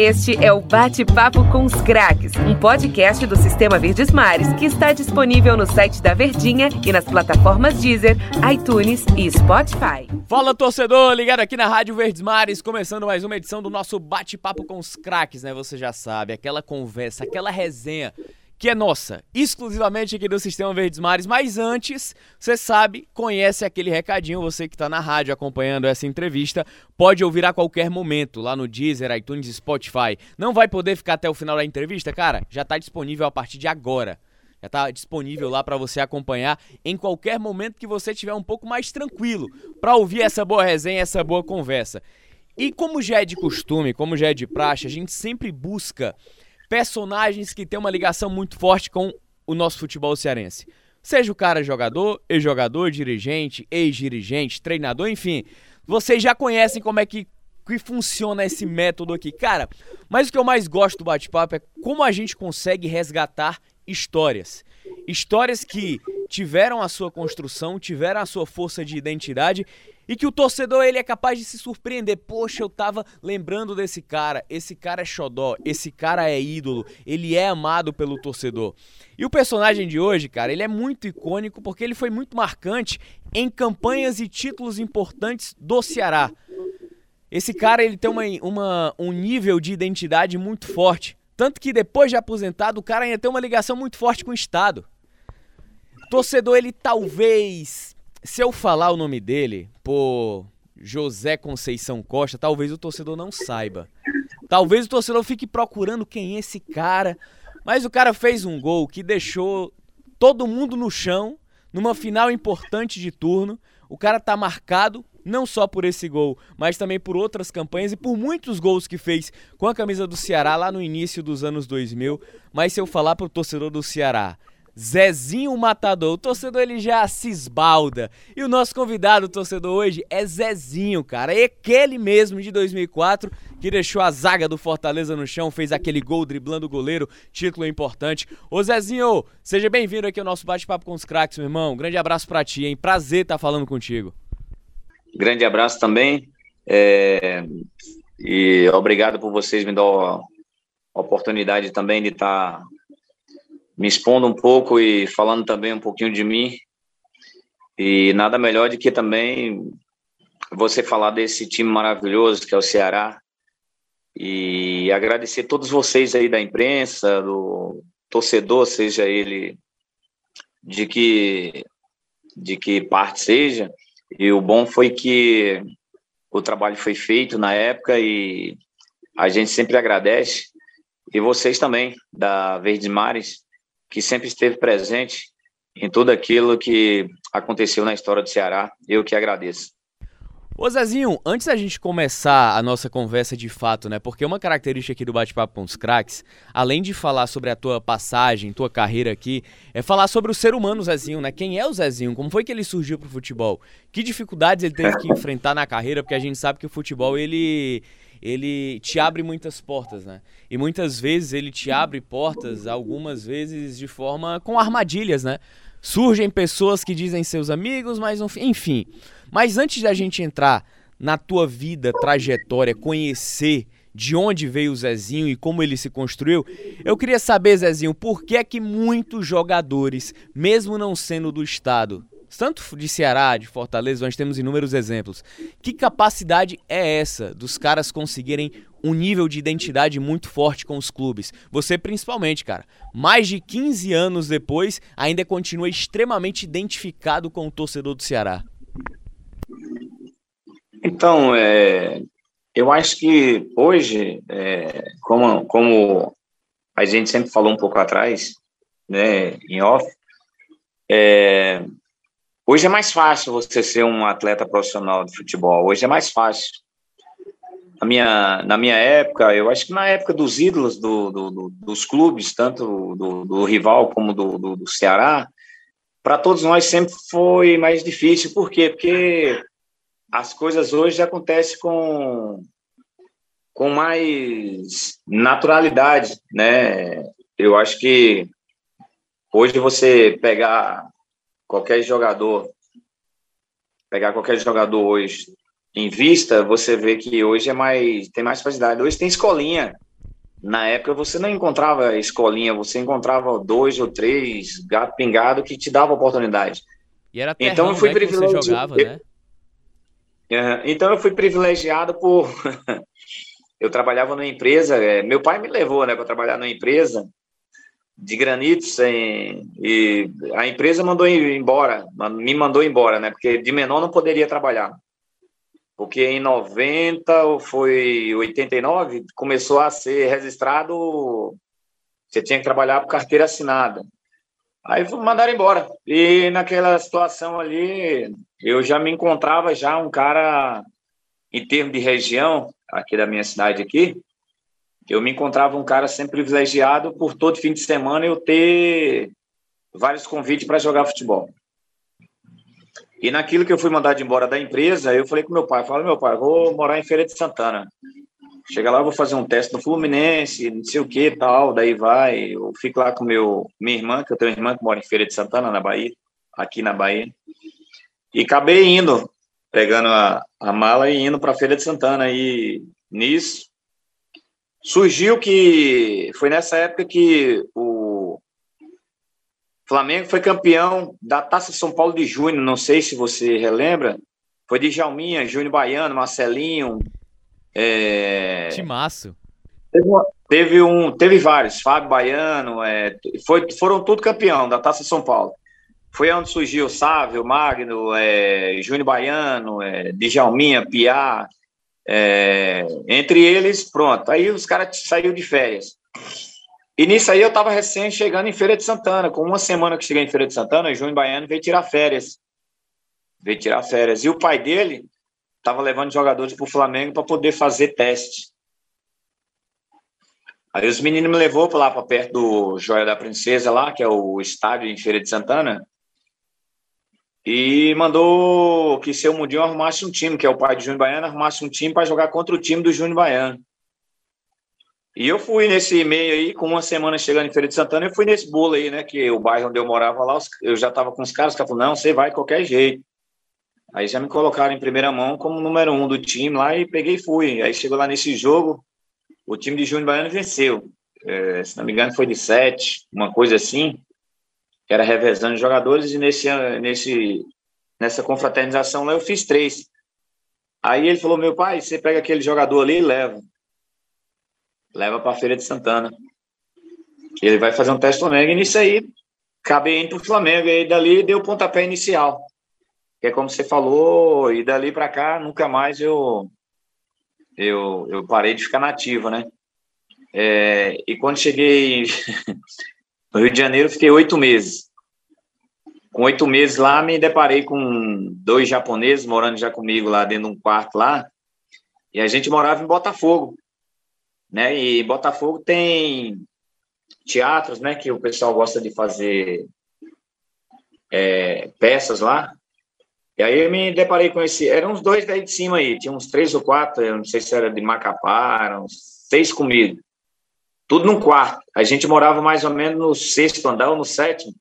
Este é o Bate-Papo com os Craques, um podcast do Sistema Verdes Mares que está disponível no site da Verdinha e nas plataformas Deezer, iTunes e Spotify. Fala torcedor, ligado aqui na Rádio Verdes Mares, começando mais uma edição do nosso Bate-Papo com os Craques, né? Você já sabe, aquela conversa, aquela resenha que é nossa, exclusivamente aqui do Sistema Verdes Mares. Mas antes, você sabe, conhece aquele recadinho, você que está na rádio acompanhando essa entrevista, pode ouvir a qualquer momento lá no Deezer, iTunes Spotify. Não vai poder ficar até o final da entrevista? Cara, já está disponível a partir de agora. Já está disponível lá para você acompanhar em qualquer momento que você estiver um pouco mais tranquilo para ouvir essa boa resenha, essa boa conversa. E como já é de costume, como já é de praxe, a gente sempre busca personagens que têm uma ligação muito forte com o nosso futebol cearense. Seja o cara jogador, ex-jogador, dirigente, ex-dirigente, treinador, enfim. Vocês já conhecem como é que, que funciona esse método aqui. Cara, mas o que eu mais gosto do bate-papo é como a gente consegue resgatar histórias. Histórias que tiveram a sua construção, tiveram a sua força de identidade e que o torcedor ele é capaz de se surpreender. Poxa, eu tava lembrando desse cara, esse cara é xodó, esse cara é ídolo, ele é amado pelo torcedor. E o personagem de hoje, cara, ele é muito icônico porque ele foi muito marcante em campanhas e títulos importantes do Ceará. Esse cara ele tem uma, uma, um nível de identidade muito forte. Tanto que depois de aposentado, o cara ainda tem uma ligação muito forte com o Estado. Torcedor, ele talvez se eu falar o nome dele, por José Conceição Costa, talvez o torcedor não saiba. Talvez o torcedor fique procurando quem é esse cara. Mas o cara fez um gol que deixou todo mundo no chão, numa final importante de turno. O cara tá marcado não só por esse gol, mas também por outras campanhas e por muitos gols que fez com a camisa do Ceará lá no início dos anos 2000. Mas se eu falar pro torcedor do Ceará, Zezinho Matador. O torcedor ele já se esbalda. E o nosso convidado, o torcedor hoje, é Zezinho, cara. É aquele mesmo de 2004 que deixou a zaga do Fortaleza no chão, fez aquele gol driblando o goleiro, título importante. Ô Zezinho, seja bem-vindo aqui ao nosso bate-papo com os craques, meu irmão. Grande abraço para ti, hein? Prazer estar tá falando contigo. Grande abraço também. É... E obrigado por vocês me dar a oportunidade também de estar tá me expondo um pouco e falando também um pouquinho de mim. E nada melhor do que também você falar desse time maravilhoso que é o Ceará. E agradecer todos vocês aí da imprensa, do torcedor, seja ele de que de que parte seja. E o bom foi que o trabalho foi feito na época e a gente sempre agradece. E vocês também, da Verdes Mares, que sempre esteve presente em tudo aquilo que aconteceu na história do Ceará. Eu que agradeço. Ô Zezinho, antes da gente começar a nossa conversa de fato, né? Porque uma característica aqui do Bate-Papo com os Cracks, além de falar sobre a tua passagem, tua carreira aqui, é falar sobre o ser humano Zezinho, né? Quem é o Zezinho? Como foi que ele surgiu pro futebol? Que dificuldades ele teve que enfrentar na carreira? Porque a gente sabe que o futebol, ele ele te abre muitas portas, né? E muitas vezes ele te abre portas, algumas vezes de forma com armadilhas, né? Surgem pessoas que dizem seus amigos, mas enfim. Mas antes da gente entrar na tua vida, trajetória, conhecer de onde veio o Zezinho e como ele se construiu, eu queria saber, Zezinho, por que é que muitos jogadores, mesmo não sendo do estado, tanto de Ceará, de Fortaleza, nós temos inúmeros exemplos. Que capacidade é essa dos caras conseguirem um nível de identidade muito forte com os clubes? Você principalmente, cara. Mais de 15 anos depois, ainda continua extremamente identificado com o torcedor do Ceará. Então, é, eu acho que hoje, é, como, como a gente sempre falou um pouco atrás, né, em off, é, Hoje é mais fácil você ser um atleta profissional de futebol. Hoje é mais fácil. Na minha, na minha época, eu acho que na época dos ídolos do, do, do, dos clubes, tanto do, do rival como do, do, Ceará, para todos nós sempre foi mais difícil. Por quê? Porque as coisas hoje acontecem com, com mais naturalidade, né? Eu acho que hoje você pegar qualquer jogador, pegar qualquer jogador hoje em vista, você vê que hoje é mais tem mais facilidade. Hoje tem escolinha, na época você não encontrava escolinha, você encontrava dois ou três gato pingado que te dava oportunidade. E era terrão, então eu fui né, privilegiado. Jogava, né? Então eu fui privilegiado por eu trabalhava numa empresa, é, meu pai me levou, né, para trabalhar numa empresa de granitos e a empresa mandou embora, me mandou embora, né, porque de menor não poderia trabalhar. Porque em 90 ou foi 89 começou a ser registrado, você tinha que trabalhar por carteira assinada. Aí mandaram embora. E naquela situação ali, eu já me encontrava já um cara em termos de região, aqui da minha cidade aqui, eu me encontrava um cara sempre privilegiado por todo fim de semana eu ter vários convites para jogar futebol. E naquilo que eu fui mandado embora da empresa, eu falei com meu pai, falei, meu pai, vou morar em Feira de Santana. Chega lá, vou fazer um teste no Fluminense, não sei o que tal, daí vai, eu fico lá com meu, minha irmã, que eu tenho uma irmã que mora em Feira de Santana, na Bahia, aqui na Bahia. E acabei indo pegando a, a mala e indo para Feira de Santana. E nisso surgiu que foi nessa época que o Flamengo foi campeão da Taça São Paulo de Junho. Não sei se você relembra. Foi de Jalminha, Júnior Baiano, Marcelinho. É... Timaço. Teve, teve, um, teve vários, Fábio Baiano, é, foi, foram tudo campeão da Taça São Paulo. Foi onde surgiu o Sávio, Magno, é, Júnior Baiano, é, Djalminha, Piá, é, entre eles, pronto. Aí os caras saíram de férias. E nisso aí eu estava recém chegando em Feira de Santana. Com uma semana que cheguei em Feira de Santana, Júnior Baiano veio tirar férias. Veio tirar férias. E o pai dele estava levando jogadores para o Flamengo para poder fazer teste. Aí os meninos me levou para lá para perto do Joia da Princesa lá, que é o estádio em Feira de Santana e mandou que seu Mundinho arrumasse um time, que é o pai de Júnior Baiano, arrumasse um time para jogar contra o time do Júnior Baiano. E eu fui nesse e-mail aí, com uma semana chegando em Feira de Santana, eu fui nesse bolo aí, né, que o bairro onde eu morava lá, eu já estava com os caras, os caras falaram, não, você vai de qualquer jeito. Aí já me colocaram em primeira mão como número um do time lá e peguei e fui. Aí chegou lá nesse jogo, o time de Júnior Baiano venceu. É, se não me engano, foi de sete, uma coisa assim que era revezando jogadores, e nesse, nesse, nessa confraternização lá eu fiz três. Aí ele falou: meu pai, você pega aquele jogador ali e leva. Leva para a Feira de Santana. Ele vai fazer um teste Flamengo, e nisso aí acabei indo para o Flamengo, e dali deu o pontapé inicial. Que é como você falou, e dali para cá nunca mais eu, eu, eu parei de ficar nativo, né? É, e quando cheguei No Rio de Janeiro, fiquei oito meses. Com oito meses lá, me deparei com dois japoneses morando já comigo lá dentro de um quarto lá. E a gente morava em Botafogo. Né? E Botafogo tem teatros, né? Que o pessoal gosta de fazer é, peças lá. E aí eu me deparei com esse. Eram uns dois daí de cima aí, tinha uns três ou quatro, eu não sei se era de Macapá, eram seis comigo tudo num quarto. A gente morava mais ou menos no sexto andar ou no sétimo.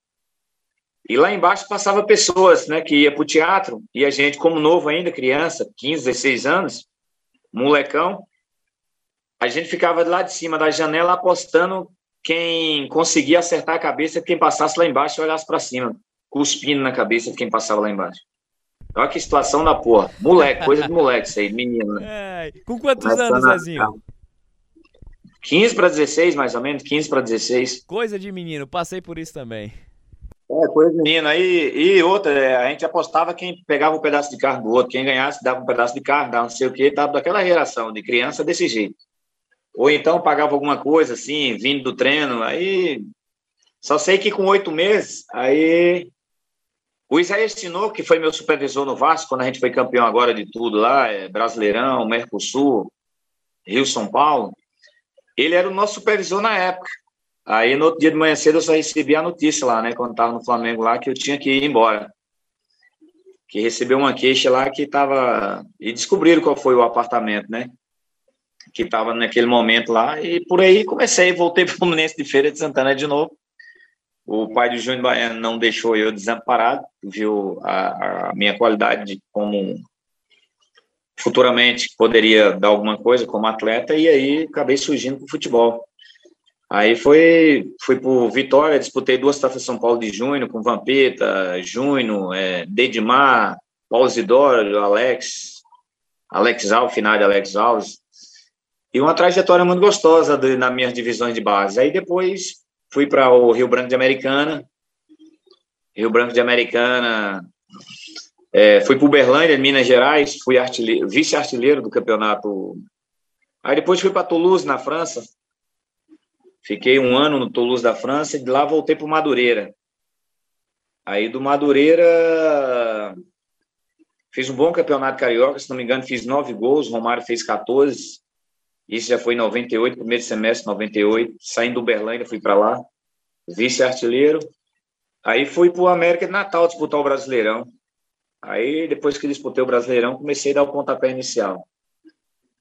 E lá embaixo passava pessoas, né, que ia para o teatro, e a gente, como novo ainda, criança, 15, 16 anos, molecão, a gente ficava lá de cima da janela apostando quem conseguia acertar a cabeça de quem passasse lá embaixo e olhasse para cima, cuspindo na cabeça de quem passava lá embaixo. Olha que situação da porra. Moleque, coisa de moleque isso aí, menino. Né? É, com quantos anos, Zezinho? 15 para 16, mais ou menos, 15 para 16. Coisa de menino, passei por isso também. É, coisa de menino. Aí, e outra, é, a gente apostava quem pegava um pedaço de carro do outro, quem ganhasse dava um pedaço de carro, dava não sei o quê, dava daquela geração de criança desse jeito. Ou então pagava alguma coisa assim, vindo do treino, aí só sei que com oito meses, aí o Isaías Tinoco, que foi meu supervisor no Vasco, quando a gente foi campeão agora de tudo lá, é, Brasileirão, Mercosul, Rio São Paulo, ele era o nosso supervisor na época. Aí no outro dia de manhã cedo eu só recebi a notícia lá, né, quando estava no Flamengo lá, que eu tinha que ir embora. Que recebeu uma queixa lá que estava. E descobriram qual foi o apartamento, né? Que estava naquele momento lá. E por aí comecei, voltei para o Fluminense de Feira de Santana de novo. O pai do Júnior Baiano não deixou eu desamparado, viu a, a minha qualidade como futuramente poderia dar alguma coisa como atleta e aí acabei surgindo para o futebol. Aí foi fui para Vitória, disputei duas taças São Paulo de junho com Vampeta, Júnior, é, Dedimar, Paulo Zidoro, Alex, Alex Alves, final de Alex Alves. E uma trajetória muito gostosa de, nas minhas divisões de base. Aí depois fui para o Rio Branco de Americana. Rio Branco de Americana. É, fui para Uberlândia, Minas Gerais. Fui vice-artilheiro do campeonato. Aí depois fui para Toulouse, na França. Fiquei um ano no Toulouse da França e de lá voltei para Madureira. Aí do Madureira fiz um bom campeonato carioca, se não me engano, fiz nove gols, Romário fez 14. Isso já foi em 98, primeiro semestre 98. Saindo do Uberlândia, fui para lá, vice-artilheiro. Aí fui para o América de Natal disputar o Brasileirão. Aí, depois que disputei o Brasileirão, comecei a dar o pontapé inicial.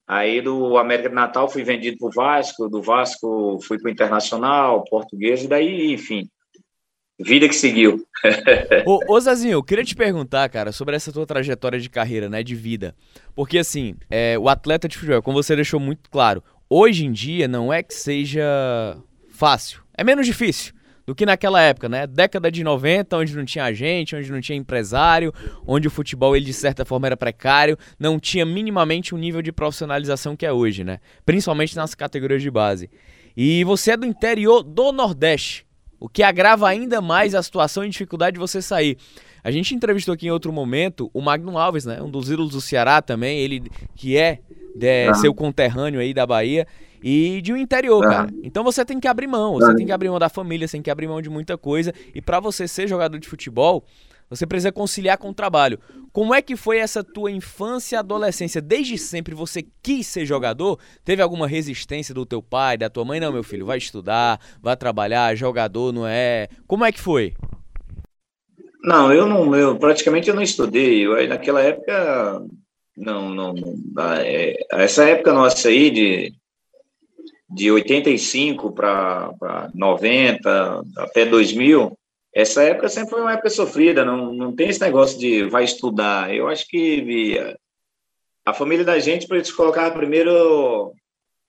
Aí do América de Natal fui vendido para o Vasco, do Vasco fui para o Internacional, Português, e daí, enfim, vida que seguiu. ô, ô Zazinho, eu queria te perguntar, cara, sobre essa tua trajetória de carreira, né, de vida. Porque assim, é, o atleta de futebol, como você deixou muito claro, hoje em dia não é que seja fácil, é menos difícil do que naquela época, né? Década de 90, onde não tinha agente, onde não tinha empresário, onde o futebol ele de certa forma era precário, não tinha minimamente o um nível de profissionalização que é hoje, né? Principalmente nas categorias de base. E você é do interior do Nordeste, o que agrava ainda mais a situação e dificuldade de você sair. A gente entrevistou aqui em outro momento o Magno Alves, né? Um dos ídolos do Ceará também, ele que é, é seu conterrâneo aí da Bahia e de um interior, cara. Então você tem que abrir mão, você tem que abrir mão da família, você tem que abrir mão de muita coisa. E para você ser jogador de futebol, você precisa conciliar com o trabalho. Como é que foi essa tua infância e adolescência? Desde sempre você quis ser jogador? Teve alguma resistência do teu pai, da tua mãe? Não, meu filho, vai estudar, vai trabalhar, jogador não é. Como é que foi? Não, eu não, eu praticamente eu não estudei. Eu, naquela época, não, não, é, essa época nossa aí de de 85 para 90, até 2000, essa época sempre foi uma época sofrida, não, não tem esse negócio de vai estudar. Eu acho que a família da gente, para eles colocar primeiro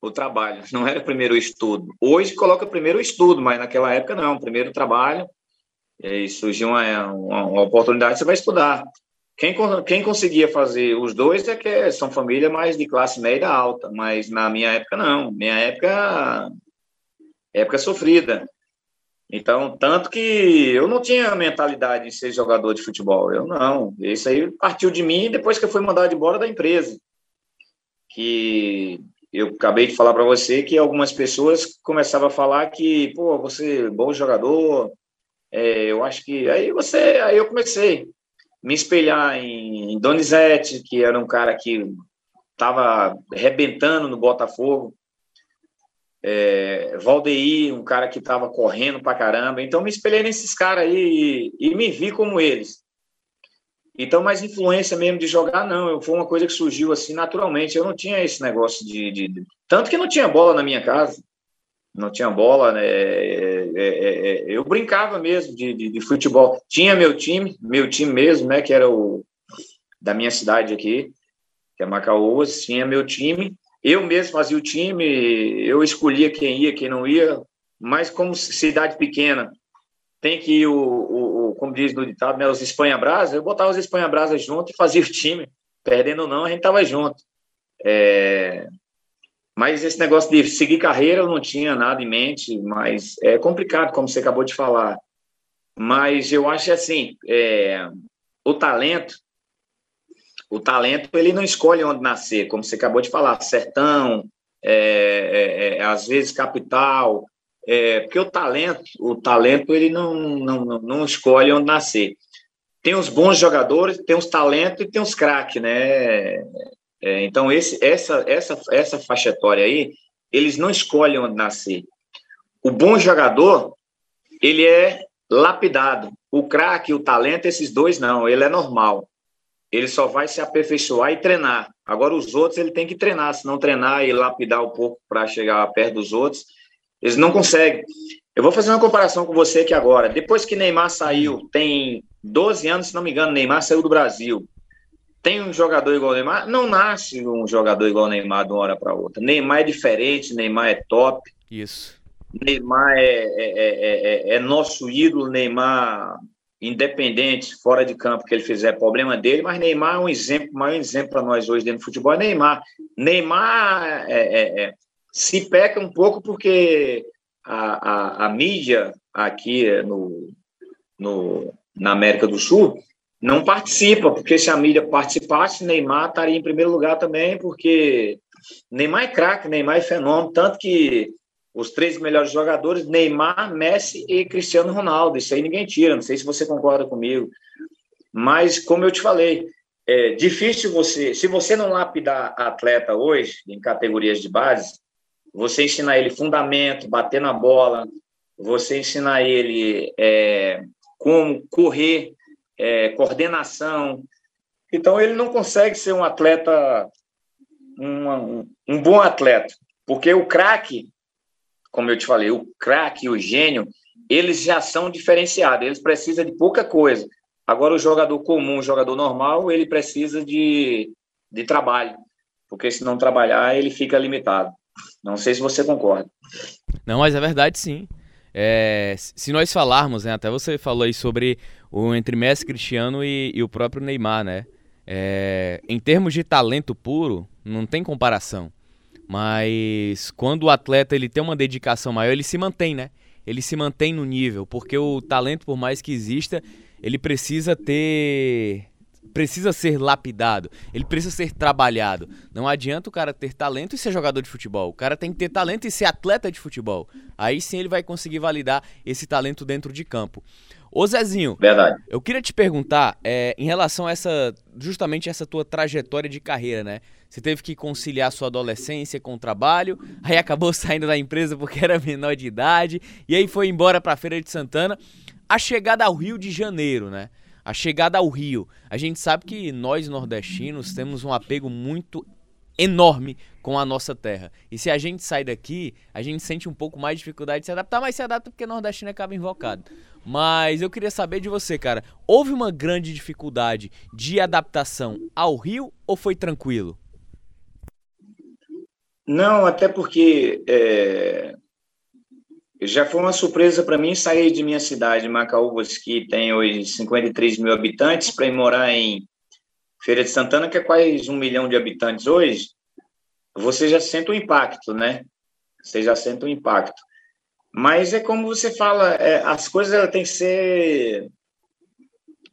o trabalho, não era primeiro o estudo. Hoje coloca primeiro o estudo, mas naquela época não, primeiro o trabalho, e aí surgiu uma, uma, uma oportunidade, você vai estudar. Quem, quem conseguia fazer os dois é que são família mais de classe média alta, mas na minha época não. Minha época, época sofrida. Então, tanto que eu não tinha mentalidade de ser jogador de futebol. Eu não. Isso aí partiu de mim depois que eu fui mandado embora da empresa. Que eu acabei de falar para você que algumas pessoas começavam a falar que, pô, você é bom jogador. É, eu acho que aí você, aí eu comecei me espelhar em Donizete, que era um cara que estava rebentando no Botafogo, é, Valdeir, um cara que estava correndo pra caramba. Então, me espelhei nesses caras aí e, e, me vi como eles. Então, mais influência mesmo de jogar, não. Foi uma coisa que surgiu assim naturalmente. Eu não tinha esse negócio de, de, de... Tanto que não tinha bola na minha casa não tinha bola, né? É, é, é, eu brincava mesmo de, de, de, futebol. Tinha meu time, meu time mesmo, né? Que era o da minha cidade aqui, que é Macaúas, tinha meu time. Eu mesmo fazia o time, eu escolhia quem ia, quem não ia, mas como cidade pequena, tem que ir o, o, o como diz no ditado, né, os Espanha Brasa, eu botava os Espanha Brasa junto e fazia o time, perdendo ou não, a gente tava junto. É, mas esse negócio de seguir carreira eu não tinha nada em mente, mas é complicado, como você acabou de falar. Mas eu acho assim, é, o talento, o talento ele não escolhe onde nascer, como você acabou de falar, sertão, é, é, é às vezes capital, é, porque o talento, o talento ele não, não, não escolhe onde nascer. Tem os bons jogadores, tem os talentos e tem os craques, né? É, então, esse, essa, essa, essa faixa etária aí, eles não escolhem onde nascer. O bom jogador, ele é lapidado. O craque, o talento, esses dois não, ele é normal. Ele só vai se aperfeiçoar e treinar. Agora, os outros, ele tem que treinar. Se não treinar e lapidar um pouco para chegar perto dos outros, eles não conseguem. Eu vou fazer uma comparação com você aqui agora. Depois que Neymar saiu, tem 12 anos, se não me engano, Neymar saiu do Brasil tem um jogador igual o Neymar? Não nasce um jogador igual o Neymar de uma hora para outra. Neymar é diferente, Neymar é top. Isso. Neymar é, é, é, é, nosso ídolo, Neymar independente, fora de campo, que ele fizer problema dele, mas Neymar é um exemplo, maior exemplo para nós hoje dentro do futebol é Neymar. Neymar é, se peca um pouco porque a, a, a mídia aqui no, no, na América do Sul não participa, porque se a mídia participasse, Neymar estaria em primeiro lugar também, porque Neymar é craque, Neymar é fenômeno, tanto que os três melhores jogadores, Neymar, Messi e Cristiano Ronaldo, isso aí ninguém tira, não sei se você concorda comigo, mas como eu te falei, é difícil você, se você não lapidar atleta hoje, em categorias de base, você ensinar ele fundamento, bater na bola, você ensinar ele é, como correr, é, coordenação. Então, ele não consegue ser um atleta, um, um bom atleta, porque o craque, como eu te falei, o craque o gênio, eles já são diferenciados, eles precisam de pouca coisa. Agora, o jogador comum, o jogador normal, ele precisa de, de trabalho, porque se não trabalhar, ele fica limitado. Não sei se você concorda. Não, mas é verdade sim. É, se nós falarmos, né, até você falou aí sobre o entre Messi, Cristiano e, e o próprio Neymar, né? É, em termos de talento puro, não tem comparação. Mas quando o atleta ele tem uma dedicação maior, ele se mantém, né? Ele se mantém no nível, porque o talento, por mais que exista, ele precisa ter precisa ser lapidado, ele precisa ser trabalhado. Não adianta o cara ter talento e ser jogador de futebol. O cara tem que ter talento e ser atleta de futebol. Aí sim ele vai conseguir validar esse talento dentro de campo. Ô Zezinho, Verdade. eu queria te perguntar é, em relação a essa, justamente essa tua trajetória de carreira, né? Você teve que conciliar sua adolescência com o trabalho, aí acabou saindo da empresa porque era menor de idade, e aí foi embora para a Feira de Santana. A chegada ao Rio de Janeiro, né? A chegada ao Rio. A gente sabe que nós nordestinos temos um apego muito enorme com a nossa terra. E se a gente sai daqui, a gente sente um pouco mais de dificuldade de se adaptar, mas se adapta porque nordestino acaba invocado. Mas eu queria saber de você, cara. Houve uma grande dificuldade de adaptação ao Rio ou foi tranquilo? Não, até porque é, já foi uma surpresa para mim sair de minha cidade, Macaúbas, que tem hoje 53 mil habitantes, para ir morar em Feira de Santana, que é quase um milhão de habitantes hoje. Você já sente o impacto, né? Você já sente o impacto. Mas é como você fala, é, as coisas têm que ser.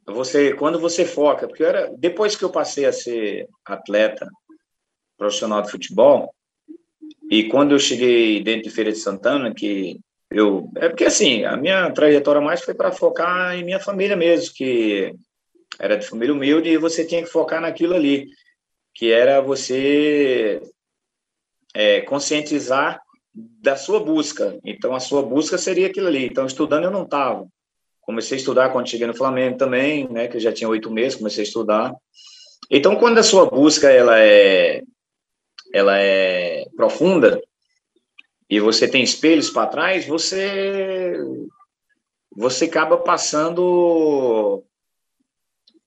Você, quando você foca, porque era, depois que eu passei a ser atleta profissional de futebol, e quando eu cheguei dentro de Feira de Santana, que eu, é porque assim, a minha trajetória mais foi para focar em minha família mesmo, que era de família humilde e você tinha que focar naquilo ali, que era você é, conscientizar da sua busca. Então, a sua busca seria aquilo ali. Então, estudando eu não estava. Comecei a estudar quando cheguei no Flamengo também, né, que eu já tinha oito meses, comecei a estudar. Então, quando a sua busca ela é, ela é profunda, e você tem espelhos para trás, você você acaba passando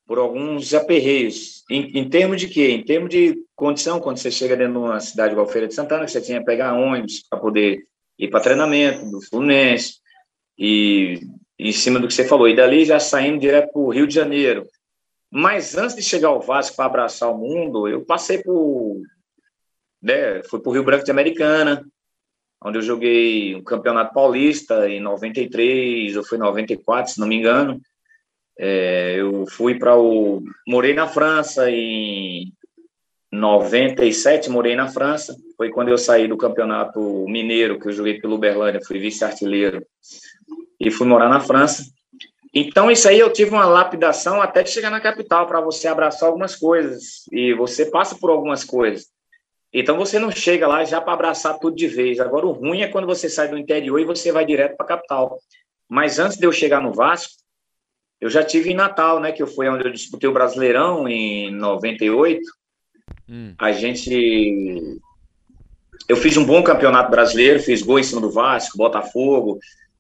por alguns aperreios. Em, em termos de quê? Em termos de condição, quando você chega dentro de uma cidade igual Feira de Santana, que você tinha que pegar ônibus para poder ir para treinamento do Fluminense, e em cima do que você falou, e dali já saindo direto para o Rio de Janeiro. Mas antes de chegar ao Vasco para abraçar o mundo, eu passei por. Né, fui para o Rio Branco de Americana, onde eu joguei o um Campeonato Paulista em 93 ou foi 94, se não me engano. É, eu fui para o. Morei na França em 97, morei na França. Foi quando eu saí do Campeonato Mineiro, que eu joguei pelo Uberlândia, fui vice-artilheiro e fui morar na França. Então, isso aí eu tive uma lapidação até chegar na capital para você abraçar algumas coisas. E você passa por algumas coisas. Então você não chega lá já para abraçar tudo de vez. Agora o ruim é quando você sai do interior e você vai direto para a capital. Mas antes de eu chegar no Vasco, eu já tive em Natal, né, que eu fui onde eu disputei o Brasileirão em 98. Hum. A gente eu fiz um bom campeonato brasileiro, fiz gol em cima do Vasco, Botafogo.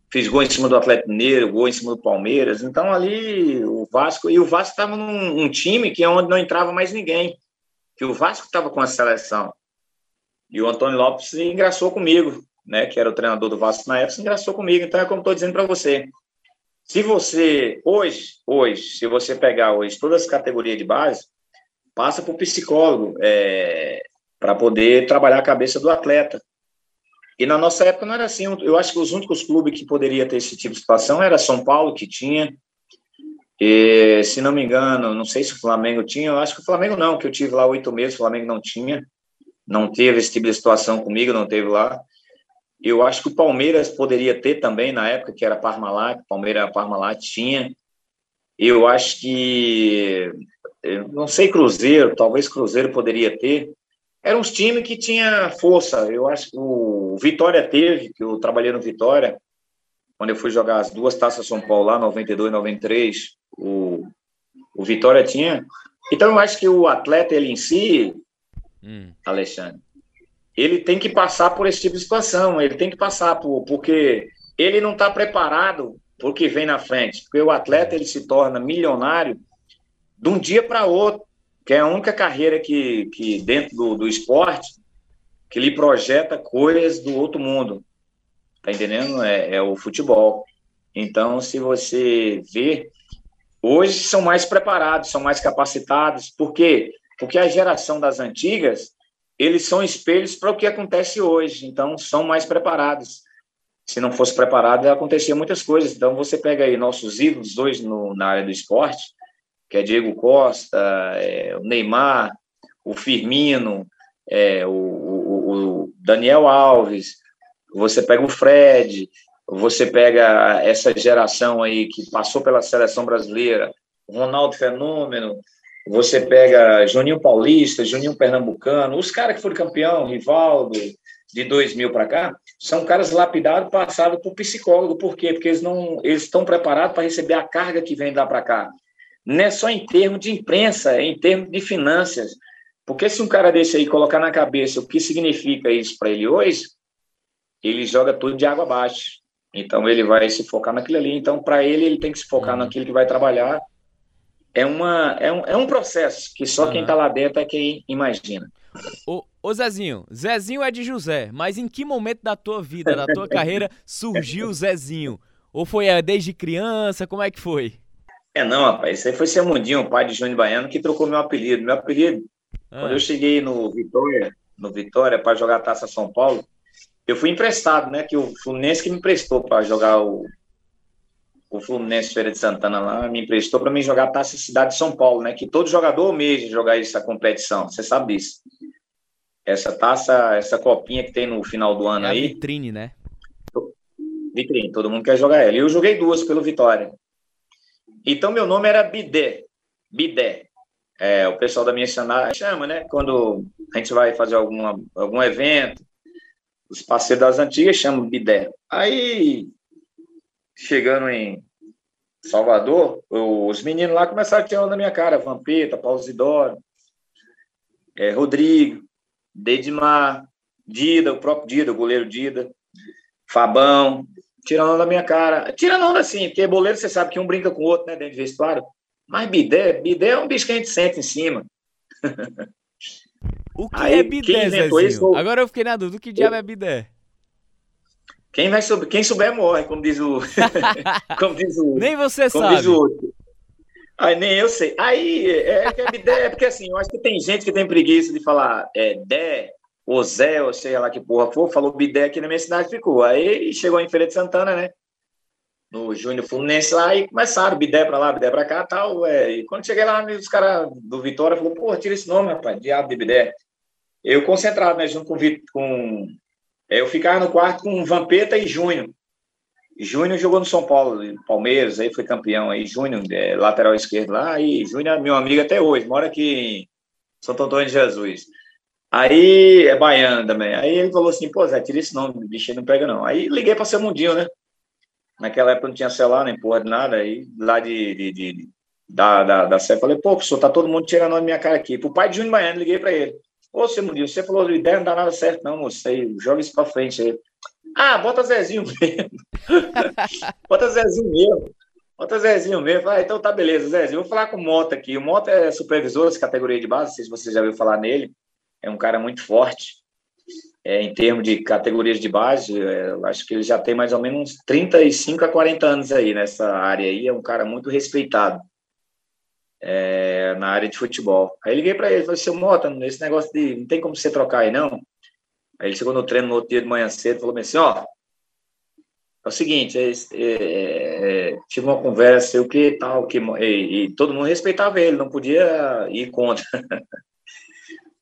fiz gol em cima do Atlético Mineiro, gol em cima do Palmeiras. Então ali o Vasco e o Vasco estava num um time que é onde não entrava mais ninguém, que o Vasco estava com a seleção. E o Antônio Lopes engraçou comigo, né, que era o treinador do Vasco na época, engraçou comigo. Então é como estou dizendo para você. Se você hoje, hoje, se você pegar hoje todas as categorias de base, passa para o psicólogo é, para poder trabalhar a cabeça do atleta. E na nossa época não era assim. Eu acho que os únicos clubes que poderia ter esse tipo de situação era São Paulo, que tinha. E, se não me engano, não sei se o Flamengo tinha, eu acho que o Flamengo não, que eu tive lá oito meses, o Flamengo não tinha. Não teve esse tipo de situação comigo, não teve lá. Eu acho que o Palmeiras poderia ter também, na época que era Parmalat, Palmeiras Parmalat tinha. Eu acho que, não sei, Cruzeiro, talvez Cruzeiro poderia ter, eram uns times que tinha força. Eu acho que o Vitória teve, que eu trabalhei no Vitória, quando eu fui jogar as duas taças São Paulo lá, 92 e 93, o, o Vitória tinha. Então eu acho que o atleta ele em si, hum. Alexandre, ele tem que passar por esse tipo de situação, ele tem que passar por, porque ele não está preparado para o que vem na frente, porque o atleta ele se torna milionário de um dia para outro que é a única carreira que, que dentro do, do esporte que lhe projeta coisas do outro mundo. Tá entendendo? É, é o futebol. Então, se você vê, hoje são mais preparados, são mais capacitados. Por quê? Porque a geração das antigas, eles são espelhos para o que acontece hoje. Então, são mais preparados. Se não fosse preparado, acontecia muitas coisas. Então, você pega aí nossos ídolos hoje no, na área do esporte, que é Diego Costa, é, o Neymar, o Firmino, é, o, o, o, Daniel Alves, você pega o Fred, você pega essa geração aí que passou pela seleção brasileira, Ronaldo Fenômeno, você pega Juninho Paulista, Juninho Pernambucano, os caras que foram campeão, Rivaldo, de 2000 para cá, são caras lapidados, passados por psicólogo. Por quê? Porque eles não eles estão preparados para receber a carga que vem lá para cá não é só em termos de imprensa, é em termos de finanças. Porque se um cara desse aí colocar na cabeça o que significa isso para ele hoje, ele joga tudo de água abaixo. Então ele vai se focar naquilo ali. Então, para ele, ele tem que se focar uhum. naquilo que vai trabalhar. É, uma, é, um, é um processo que só uhum. quem está lá dentro é quem imagina. Ô, ô Zezinho, Zezinho é de José, mas em que momento da tua vida, da tua carreira, surgiu o Zezinho? Ou foi é, desde criança? Como é que foi? É, não, rapaz, isso aí foi seu Mundinho, o pai de Júnior Baiano, que trocou meu apelido. Meu apelido, ah. quando eu cheguei no Vitória, no Vitória, para jogar a Taça São Paulo, eu fui emprestado, né? Que o Fluminense que me emprestou para jogar o, o Fluminense Feira de Santana lá, me emprestou para mim jogar a Taça Cidade de São Paulo, né? Que todo jogador almeja jogar essa competição, você sabe disso. Essa taça, essa copinha que tem no final do ano é aí. vitrine, né? Vitrine, todo mundo quer jogar ela. E eu joguei duas pelo Vitória. Então, meu nome era Bidé. Bidé. É, o pessoal da minha chama, chama, né? Quando a gente vai fazer alguma, algum evento, os parceiros das antigas chamam Bidé. Aí, chegando em Salvador, os meninos lá começaram a tirar na minha cara, Vampeta, Paulo Zidoro, é, Rodrigo, Dedimar, Dida, o próprio Dida, o goleiro Dida, Fabão, tirando da minha cara. Tirando onda assim, porque boleiro você sabe que um brinca com o outro, né, dentro de vestuário. Mas bidé, bidé é um bicho que a gente senta em cima. O que Aí, é bidé, Zezinho? Isso, Agora eu fiquei na dúvida, o que diabo é bidé? Quem, vai souber, quem souber morre, como diz o... como diz o nem você como sabe. Diz o Aí, nem eu sei. Aí, é, é, é bidé, é porque assim, eu acho que tem gente que tem preguiça de falar é, dé, o Zé, ou sei lá que porra for, falou bidé aqui na minha cidade, ficou. Aí chegou em Feira de Santana, né? No Júnior Fluminense lá, e começaram, bidé pra lá, bidé pra cá tal. É. E quando cheguei lá, os caras do Vitória falaram, pô, tira esse nome, rapaz, diabo de bidé. Eu concentrado, né, junto com, com eu ficava no quarto com Vampeta e Júnior. Júnior jogou no São Paulo, Palmeiras, aí foi campeão aí, Júnior, é, lateral esquerdo lá, e Júnior é meu amigo até hoje, mora aqui em Santo Antônio de Jesus. Aí é baiano também. Aí ele falou assim: pô, Zé, tira esse nome, bicho não pega não. Aí liguei para ser mundinho, né? Naquela época não tinha celular, nem porra de nada. Aí lá de, de, de da, da, da Sé, falei: pô, professor, tá todo mundo tirando a minha cara aqui. Pro pai de Júnior Baiano, liguei para ele: ô, seu mundinho, você falou ideia, não dá nada certo, não, moço. Aí joga isso para frente aí. Ah, bota Zezinho mesmo. bota Zezinho mesmo. Bota Zezinho mesmo. Ah, então tá beleza, Zezinho. Vou falar com o Mota aqui. O Mota é supervisor dessa categoria de base, não sei se você já ouviu falar nele. É um cara muito forte é, em termos de categorias de base. É, acho que ele já tem mais ou menos 35 a 40 anos aí nessa área aí. É um cara muito respeitado é, na área de futebol. Aí liguei para ele, falei, seu Mota, esse negócio de não tem como você trocar aí, não? Aí ele chegou no treino no outro dia de manhã cedo e falou assim, ó, é o seguinte, é, é, é, tive uma conversa, o que tal, que e, e, todo mundo respeitava ele, não podia ir contra.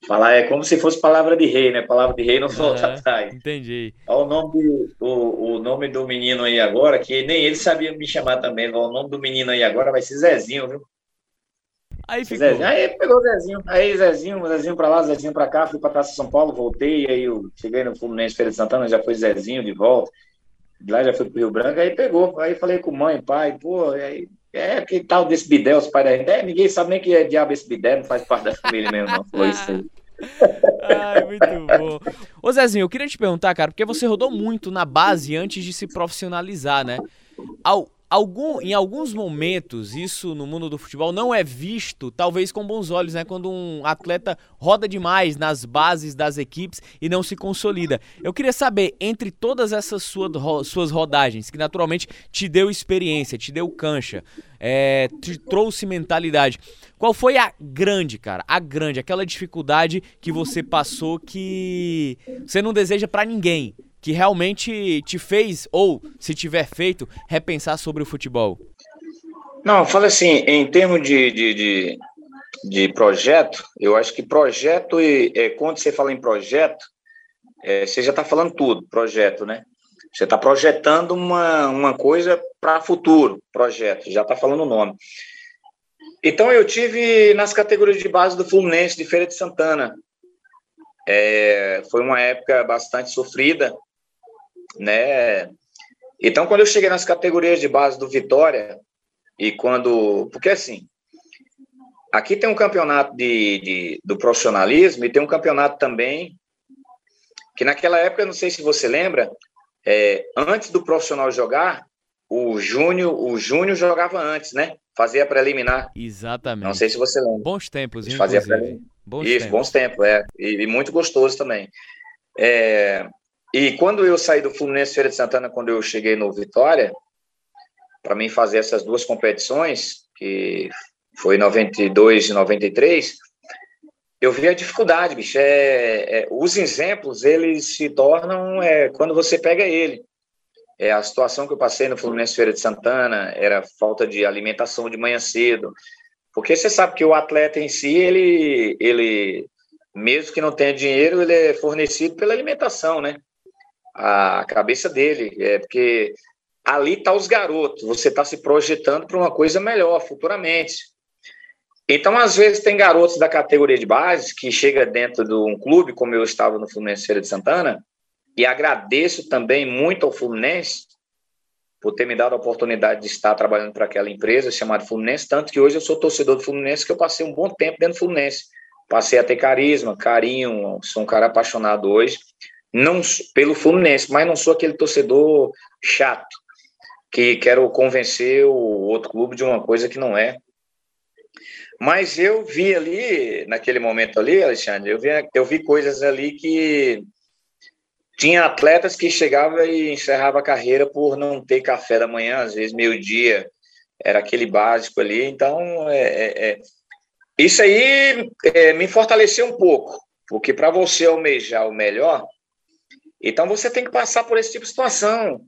Falar é como se fosse palavra de rei, né? Palavra de rei não volta atrás. Entendi. Olha o nome, do, o, o nome do menino aí agora, que nem ele sabia me chamar também. O nome do menino aí agora vai ser Zezinho, viu? Aí ficou. Zezinho. Aí pegou o Zezinho. Aí Zezinho, Zezinho pra lá, Zezinho pra cá, fui pra Taça São Paulo, voltei, aí eu cheguei no Fluminense Feira de Santana, já foi Zezinho de volta. De lá já fui pro Rio Branco, aí pegou. Aí falei com mãe, pai, pô, aí, é que tal desse Bidé, os pais da gente. É, ninguém sabe nem que é diabo esse Bidé, não faz parte da família mesmo, não. Foi isso aí. Ai, muito bom. Ô Zezinho, eu queria te perguntar, cara, porque você rodou muito na base antes de se profissionalizar, né? Ao, algum, em alguns momentos, isso no mundo do futebol não é visto, talvez com bons olhos, né? Quando um atleta roda demais nas bases das equipes e não se consolida. Eu queria saber, entre todas essas suas, suas rodagens, que naturalmente te deu experiência, te deu cancha, é, te trouxe mentalidade, qual foi a grande, cara? A grande, aquela dificuldade que você passou que você não deseja para ninguém, que realmente te fez, ou se tiver feito, repensar sobre o futebol? Não, fala assim, em termos de, de, de, de projeto, eu acho que projeto, e é, quando você fala em projeto, é, você já está falando tudo, projeto, né? Você está projetando uma, uma coisa para futuro, projeto, já está falando o nome. Então, eu tive nas categorias de base do Fluminense, de Feira de Santana. É, foi uma época bastante sofrida, né? Então, quando eu cheguei nas categorias de base do Vitória, e quando. Porque assim, aqui tem um campeonato de, de, do profissionalismo e tem um campeonato também, que naquela época, não sei se você lembra, é, antes do profissional jogar, o Júnior, o Júnior jogava antes, né? Fazia preliminar. Exatamente. Não sei se você lembra. Bons tempos. Fazia preliminar. Bons Isso, tempos. bons tempos, é. E, e muito gostoso também. É, e quando eu saí do Fluminense Feira de Santana, quando eu cheguei no Vitória, para mim fazer essas duas competições, que foi 92 e 93, eu vi a dificuldade, bicho. É, é, os exemplos, eles se tornam é, quando você pega ele. É, a situação que eu passei no Fluminense Feira de Santana era falta de alimentação de manhã cedo. Porque você sabe que o atleta em si, ele, ele mesmo que não tenha dinheiro, ele é fornecido pela alimentação, né? A cabeça dele, é porque ali tá os garotos, você está se projetando para uma coisa melhor futuramente. Então, às vezes, tem garotos da categoria de base que chega dentro de um clube, como eu estava no Fluminense Feira de Santana, e agradeço também muito ao Fluminense por ter me dado a oportunidade de estar trabalhando para aquela empresa chamada Fluminense, tanto que hoje eu sou torcedor do Fluminense, que eu passei um bom tempo dentro do Fluminense. Passei a ter carisma, carinho, sou um cara apaixonado hoje não pelo Fluminense, mas não sou aquele torcedor chato que quero convencer o outro clube de uma coisa que não é. Mas eu vi ali, naquele momento ali, Alexandre, eu vi, eu vi coisas ali que tinha atletas que chegavam e encerrava a carreira por não ter café da manhã, às vezes meio-dia, era aquele básico ali. Então, é, é, é isso aí é, me fortaleceu um pouco, porque para você almejar o melhor, então você tem que passar por esse tipo de situação.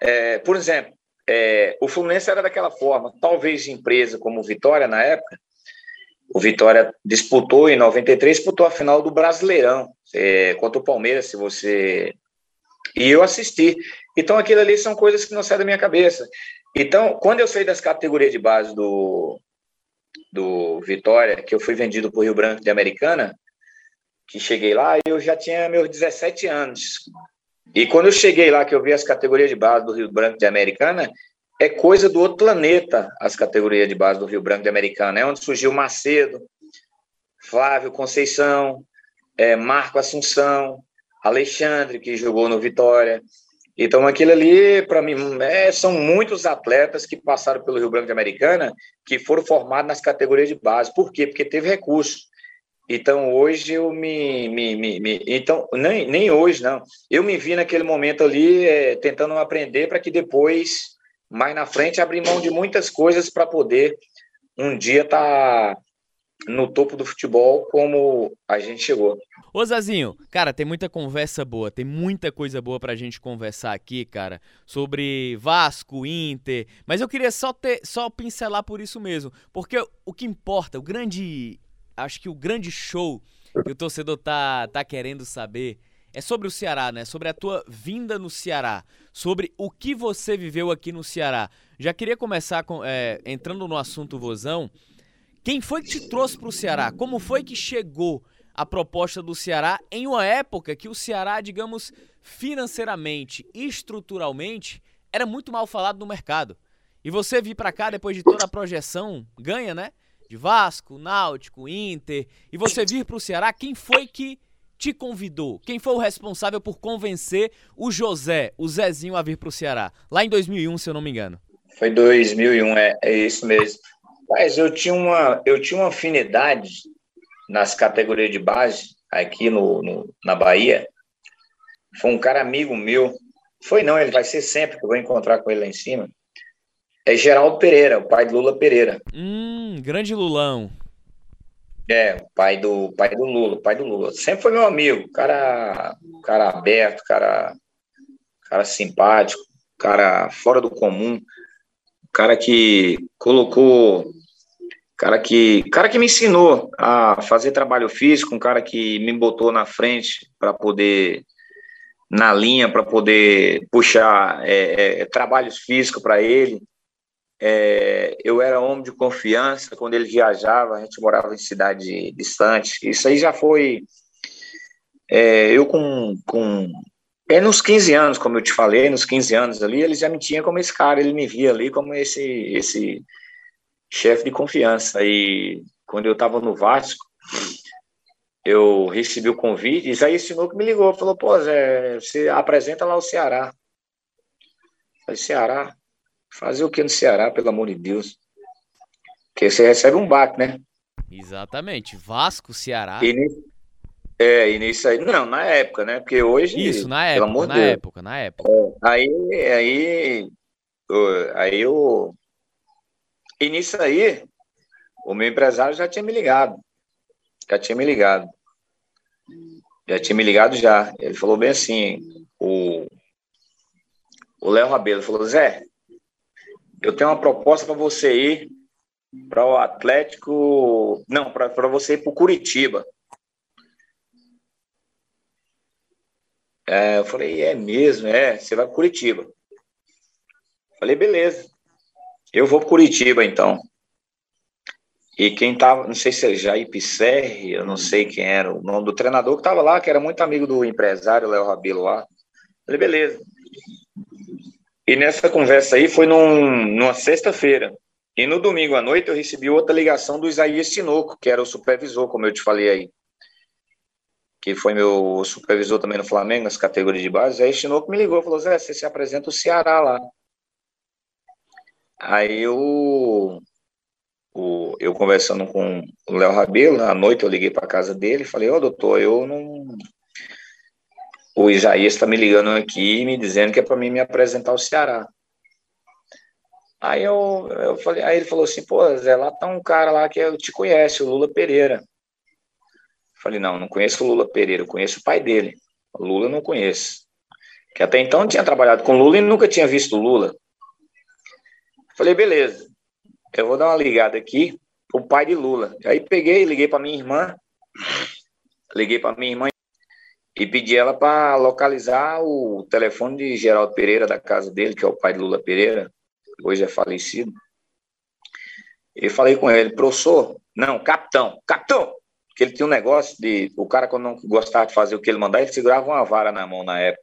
É, por exemplo, é, o Fluminense era daquela forma, talvez empresa como o Vitória na época. O Vitória disputou em 93, disputou a final do Brasileirão é, contra o Palmeiras, se você e eu assisti. Então aquilo ali são coisas que não saem da minha cabeça. Então, quando eu saí das categorias de base do do Vitória, que eu fui vendido para o Rio Branco de Americana, que cheguei lá, eu já tinha meus 17 anos. E quando eu cheguei lá, que eu vi as categorias de base do Rio Branco de Americana, é coisa do outro planeta as categorias de base do Rio Branco de Americana. É onde surgiu Macedo, Flávio Conceição, é, Marco Assunção, Alexandre, que jogou no Vitória, Então, aquilo ali, para mim, é, são muitos atletas que passaram pelo Rio Branco de Americana que foram formados nas categorias de base. Por quê? Porque teve recurso. Então, hoje eu me. me, me, me então, nem, nem hoje, não. Eu me vi naquele momento ali é, tentando aprender para que depois, mais na frente, abrir mão de muitas coisas para poder um dia estar. Tá no topo do futebol como a gente chegou. Ô Zazinho, cara, tem muita conversa boa, tem muita coisa boa pra gente conversar aqui, cara, sobre Vasco, Inter, mas eu queria só ter, só pincelar por isso mesmo, porque o que importa, o grande, acho que o grande show que o torcedor tá, tá querendo saber é sobre o Ceará, né? Sobre a tua vinda no Ceará, sobre o que você viveu aqui no Ceará. Já queria começar com, é, entrando no assunto Vozão, quem foi que te trouxe para o Ceará? Como foi que chegou a proposta do Ceará em uma época que o Ceará, digamos, financeiramente e estruturalmente, era muito mal falado no mercado? E você vir para cá depois de toda a projeção, ganha, né? De Vasco, Náutico, Inter, e você vir para o Ceará, quem foi que te convidou? Quem foi o responsável por convencer o José, o Zezinho, a vir para o Ceará? Lá em 2001, se eu não me engano. Foi 2001, é, é isso mesmo. Mas eu tinha uma, eu tinha uma afinidade nas categorias de base aqui no, no, na Bahia. Foi um cara amigo meu. Foi não, ele vai ser sempre que eu vou encontrar com ele lá em cima. É Geraldo Pereira, o pai do Lula Pereira. Hum, grande Lulão. É, o pai do pai do Lula, pai do Lula. Sempre foi meu amigo, cara, cara aberto, cara, cara simpático, cara fora do comum cara que colocou, cara que, cara que me ensinou a fazer trabalho físico, um cara que me botou na frente para poder na linha para poder puxar é, é, trabalhos físicos para ele. É, eu era homem de confiança quando ele viajava, a gente morava em cidade distante. Isso aí já foi. É, eu com, com é nos 15 anos, como eu te falei, nos 15 anos ali, ele já me tinha como esse cara, ele me via ali como esse esse chefe de confiança. E quando eu estava no Vasco, eu recebi o convite, e Isaías que me ligou, falou, pô, Zé, você apresenta lá o Ceará. Eu falei, Ceará? Fazer o que no Ceará, pelo amor de Deus? Porque você recebe um baque, né? Exatamente. Vasco, Ceará. E, é, e nisso aí, não, na época, né? Porque hoje. Isso, na época, amor na Deus, época, na época. É, aí, aí, aí eu. E nisso aí, o meu empresário já tinha me ligado. Já tinha me ligado. Já tinha me ligado já. Ele falou bem assim, o o Léo Rabelo falou, Zé, eu tenho uma proposta para você ir para o Atlético, não, para você ir para o Curitiba. É, eu falei, é mesmo, é, você vai para Curitiba. Falei, beleza. Eu vou para Curitiba, então. E quem tava, não sei se é Jair Pisserri, eu não sei quem era o nome do treinador que estava lá, que era muito amigo do empresário Léo Rabelo lá. Falei, beleza. E nessa conversa aí foi num, numa sexta-feira. E no domingo à noite eu recebi outra ligação do Isaías Tinoco, que era o supervisor, como eu te falei aí que foi meu supervisor também no Flamengo, nas categorias de base, aí Chinoco me ligou, falou, Zé, você se apresenta o Ceará lá. Aí eu, o, eu conversando com o Léo Rabelo, à noite eu liguei para casa dele, falei, ó oh, doutor, eu não... O Isaías está me ligando aqui, me dizendo que é para mim me apresentar o Ceará. Aí eu, eu falei, aí ele falou assim, pô, Zé, lá tá um cara lá que eu te conhece, o Lula Pereira. Falei, não, não conheço o Lula Pereira, eu conheço o pai dele. O Lula não conheço. Que até então tinha trabalhado com Lula e nunca tinha visto o Lula. Falei, beleza, eu vou dar uma ligada aqui pro pai de Lula. Aí peguei, liguei para minha irmã, liguei para minha irmã e pedi ela para localizar o telefone de Geraldo Pereira da casa dele, que é o pai de Lula Pereira, hoje é falecido. E falei com ele, professor, não, capitão, capitão, porque ele tinha um negócio de. O cara, quando não gostava de fazer o que ele mandava, ele segurava uma vara na mão na época.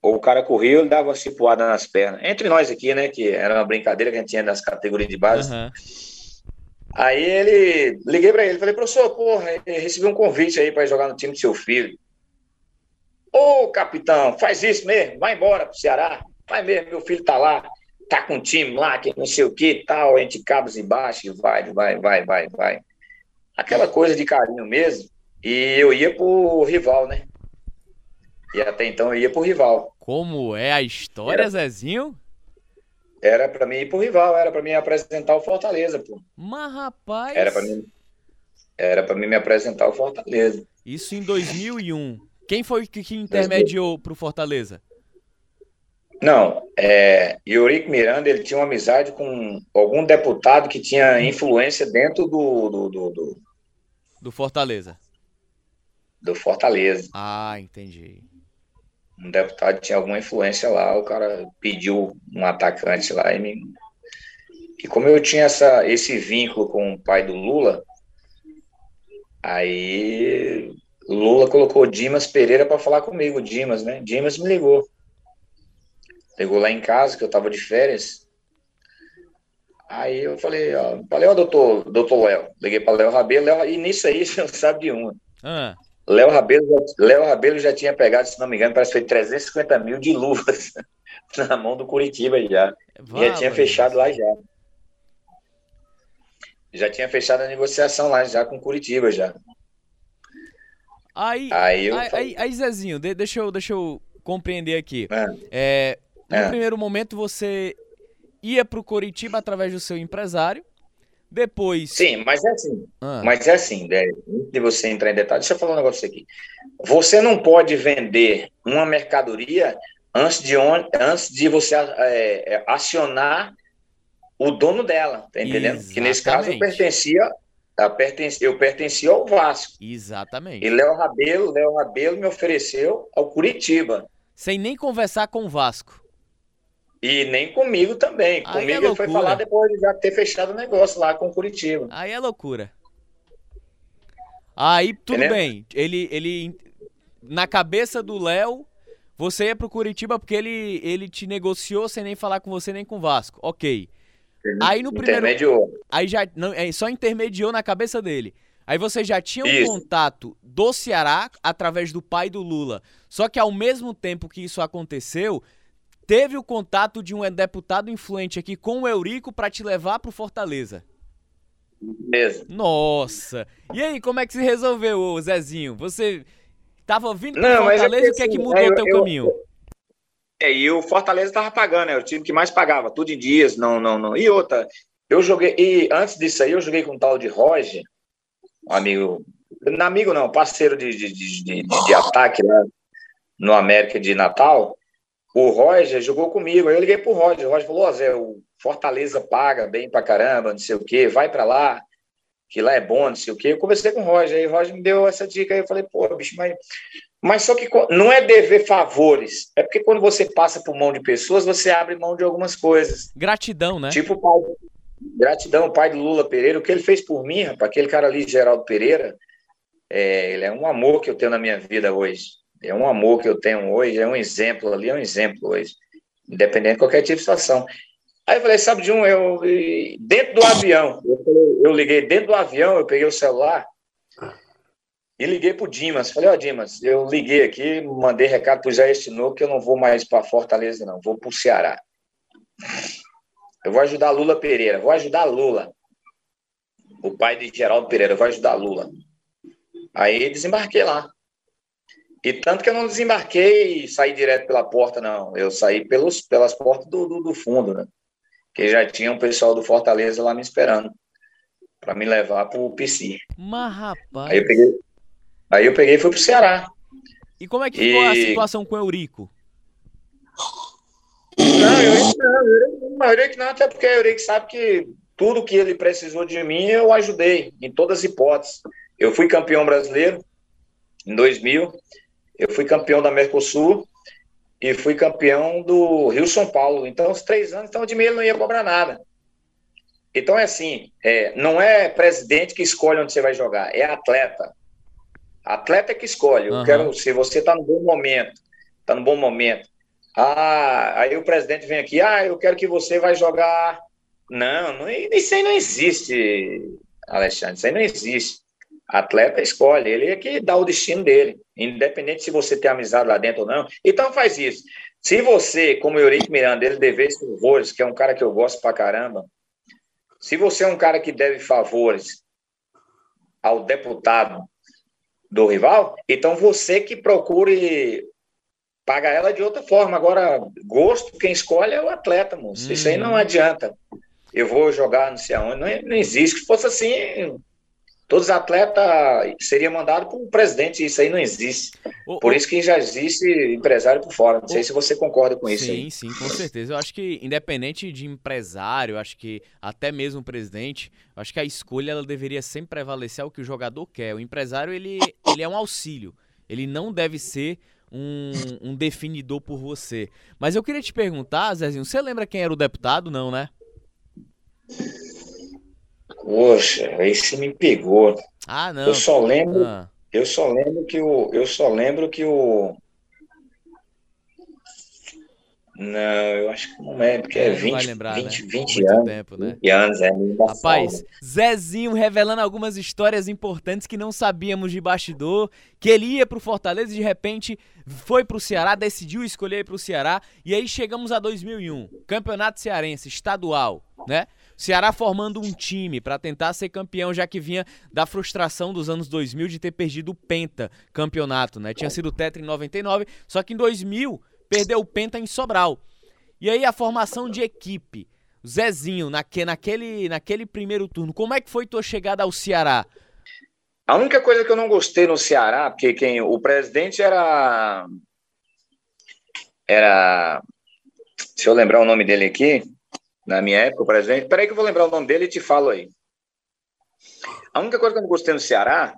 Ou o cara corria, ele dava uma cipuada nas pernas. Entre nós aqui, né? Que era uma brincadeira que a gente tinha nas categorias de base. Uhum. Aí ele. Liguei para ele, falei, professor, porra, recebi um convite aí para jogar no time do seu filho. Ô, capitão, faz isso mesmo, vai embora pro Ceará. Vai mesmo, meu filho tá lá, tá com um time lá, que não sei o que tal, entre cabos e baixos, vai, vai, vai, vai, vai. Aquela coisa de carinho mesmo. E eu ia pro rival, né? E até então eu ia pro rival. Como é a história, era, Zezinho? Era pra mim ir pro rival, era pra mim apresentar o Fortaleza, pô. Mas, rapaz. Era pra mim, era pra mim me apresentar o Fortaleza. Isso em 2001. Quem foi que, que intermediou pro Fortaleza? Não, é, Eurico Miranda ele tinha uma amizade com algum deputado que tinha influência dentro do, do, do, do, do Fortaleza. Do Fortaleza. Ah, entendi. Um deputado tinha alguma influência lá, o cara pediu um atacante lá e me... E como eu tinha essa, esse vínculo com o pai do Lula, aí Lula colocou Dimas Pereira para falar comigo, Dimas, né? Dimas me ligou. Pegou lá em casa, que eu tava de férias. Aí eu falei, ó, falei, ó, doutor, doutor Léo. Liguei para Léo Rabelo, e nisso aí você não sabe de uma. Ah. Léo Rabelo, Léo Rabelo já tinha pegado, se não me engano, parece que foi 350 mil de luvas na mão do Curitiba já. Vá, já tinha fechado lá já. Já tinha fechado a negociação lá já com Curitiba já. Aí, aí, eu... aí, aí, Zezinho, deixa eu, deixa eu compreender aqui. É. É, no é. primeiro momento você ia para o Coritiba através do seu empresário. Depois. Sim, mas é assim. Ah. Mas é assim, né? de você entrar em detalhes, deixa eu falar um negócio aqui. Você não pode vender uma mercadoria antes de, on... antes de você é, é, acionar o dono dela, tá entendendo? Exatamente. Que nesse caso eu pertencia, eu pertencia ao Vasco. Exatamente. E Léo Rabelo, Léo Rabelo me ofereceu ao Curitiba. Sem nem conversar com o Vasco. E nem comigo também. Aí comigo é ele foi falar depois de já ter fechado o negócio lá com o Curitiba. Aí é loucura. Aí tudo Entendeu? bem. Ele, ele. Na cabeça do Léo, você ia pro Curitiba porque ele, ele te negociou sem nem falar com você nem com o Vasco. Ok. Aí no primeiro. Intermediou. Aí já. Não, é, só intermediou na cabeça dele. Aí você já tinha um isso. contato do Ceará através do pai do Lula. Só que ao mesmo tempo que isso aconteceu, teve o contato de um deputado influente aqui com o Eurico para te levar pro Fortaleza. Mesmo. Nossa. E aí, como é que se resolveu, Zezinho? Você tava vindo pro Não, Fortaleza, é o que é que mudou o teu eu, caminho? É, e o Fortaleza tava pagando, é o time que mais pagava, tudo em dias, não, não, não. E outra, eu joguei, e antes disso aí, eu joguei com um tal de Roger, um amigo, não amigo não, parceiro de, de, de, de, de ataque lá no América de Natal, o Roger jogou comigo. Aí eu liguei pro Roger. O Roger falou: Ó, oh, Zé, o Fortaleza paga bem pra caramba, não sei o quê, vai pra lá, que lá é bom, não sei o quê. Eu conversei com o Roger. Aí o Roger me deu essa dica. Aí eu falei: pô, bicho, mas. Mas só que não é dever favores. É porque quando você passa por mão de pessoas, você abre mão de algumas coisas. Gratidão, né? Tipo o pai. Gratidão, o pai do Lula Pereira. O que ele fez por mim, rapaz, aquele cara ali, Geraldo Pereira, é, ele é um amor que eu tenho na minha vida hoje é um amor que eu tenho hoje, é um exemplo ali, é um exemplo hoje, independente de qualquer tipo de situação. Aí eu falei, sabe de um, eu, dentro do avião, eu, eu liguei dentro do avião, eu peguei o celular e liguei pro Dimas. Falei, ó, oh, Dimas, eu liguei aqui, mandei recado pro Jair Tinoco que eu não vou mais para Fortaleza, não, vou pro Ceará. Eu vou ajudar Lula Pereira, vou ajudar Lula. O pai de Geraldo Pereira, eu vou ajudar Lula. Aí desembarquei lá. E tanto que eu não desembarquei e saí direto pela porta, não. Eu saí pelos, pelas portas do, do, do fundo, né? Que já tinha um pessoal do Fortaleza lá me esperando para me levar para o PC. Mas, rapaz. Aí eu peguei, aí eu peguei e fui pro Ceará. E como é que ficou e... a situação com o Eurico? Não, Eurico não, Eurico não, até porque o Eurico sabe que tudo que ele precisou de mim eu ajudei, em todas as hipóteses. Eu fui campeão brasileiro em 2000, eu fui campeão da Mercosul e fui campeão do Rio São Paulo. Então, os três anos, então de ele não ia cobrar nada. Então é assim, é, não é presidente que escolhe onde você vai jogar, é atleta. Atleta é que escolhe. Eu uhum. quero, se você está no bom momento, está no bom momento. Ah, aí o presidente vem aqui, ah, eu quero que você vai jogar. Não, não isso aí não existe, Alexandre, isso aí não existe. Atleta escolhe, ele é que dá o destino dele, independente se você tem amizade lá dentro ou não. Então faz isso. Se você, como Eurico Miranda, ele deve favores, que é um cara que eu gosto pra caramba, se você é um cara que deve favores ao deputado do rival, então você que procure pagar ela de outra forma. Agora, gosto, quem escolhe é o atleta, moço. Isso aí não uhum. adianta. Eu vou jogar não sei aonde. Não, não existe. Se fosse assim, todos os atletas seriam mandados para o presidente, isso aí não existe. por isso que já existe empresário por fora. Não sei se você concorda com isso. Sim, aí. sim, com certeza. Eu acho que, independente de empresário, acho que até mesmo o presidente, acho que a escolha ela deveria sempre prevalecer ao que o jogador quer. O empresário, ele, ele é um auxílio. Ele não deve ser um, um definidor por você. Mas eu queria te perguntar, Zezinho, você lembra quem era o deputado? Não, né? Poxa, aí você me pegou. Ah, não. Eu só lembro, ah. eu só lembro que o, eu só lembro que o não, eu acho que não é, porque é, é 20, lembrar, 20, né? 20 anos. Tempo, né? 20 anos, é Rapaz, Zezinho revelando algumas histórias importantes que não sabíamos de bastidor, que ele ia pro Fortaleza e de repente foi pro Ceará, decidiu escolher ir pro Ceará, e aí chegamos a 2001, Campeonato Cearense, estadual, né? Ceará formando um time para tentar ser campeão, já que vinha da frustração dos anos 2000 de ter perdido o Penta campeonato, né? Tinha sido tetra em 99, só que em 2000 perdeu o Penta em Sobral. E aí a formação de equipe. Zezinho, naque, naquele, naquele primeiro turno, como é que foi tua chegada ao Ceará? A única coisa que eu não gostei no Ceará, porque quem o presidente era era se eu lembrar o nome dele aqui, na minha época, o presidente. Peraí que eu vou lembrar o nome dele e te falo aí. A única coisa que eu não gostei no Ceará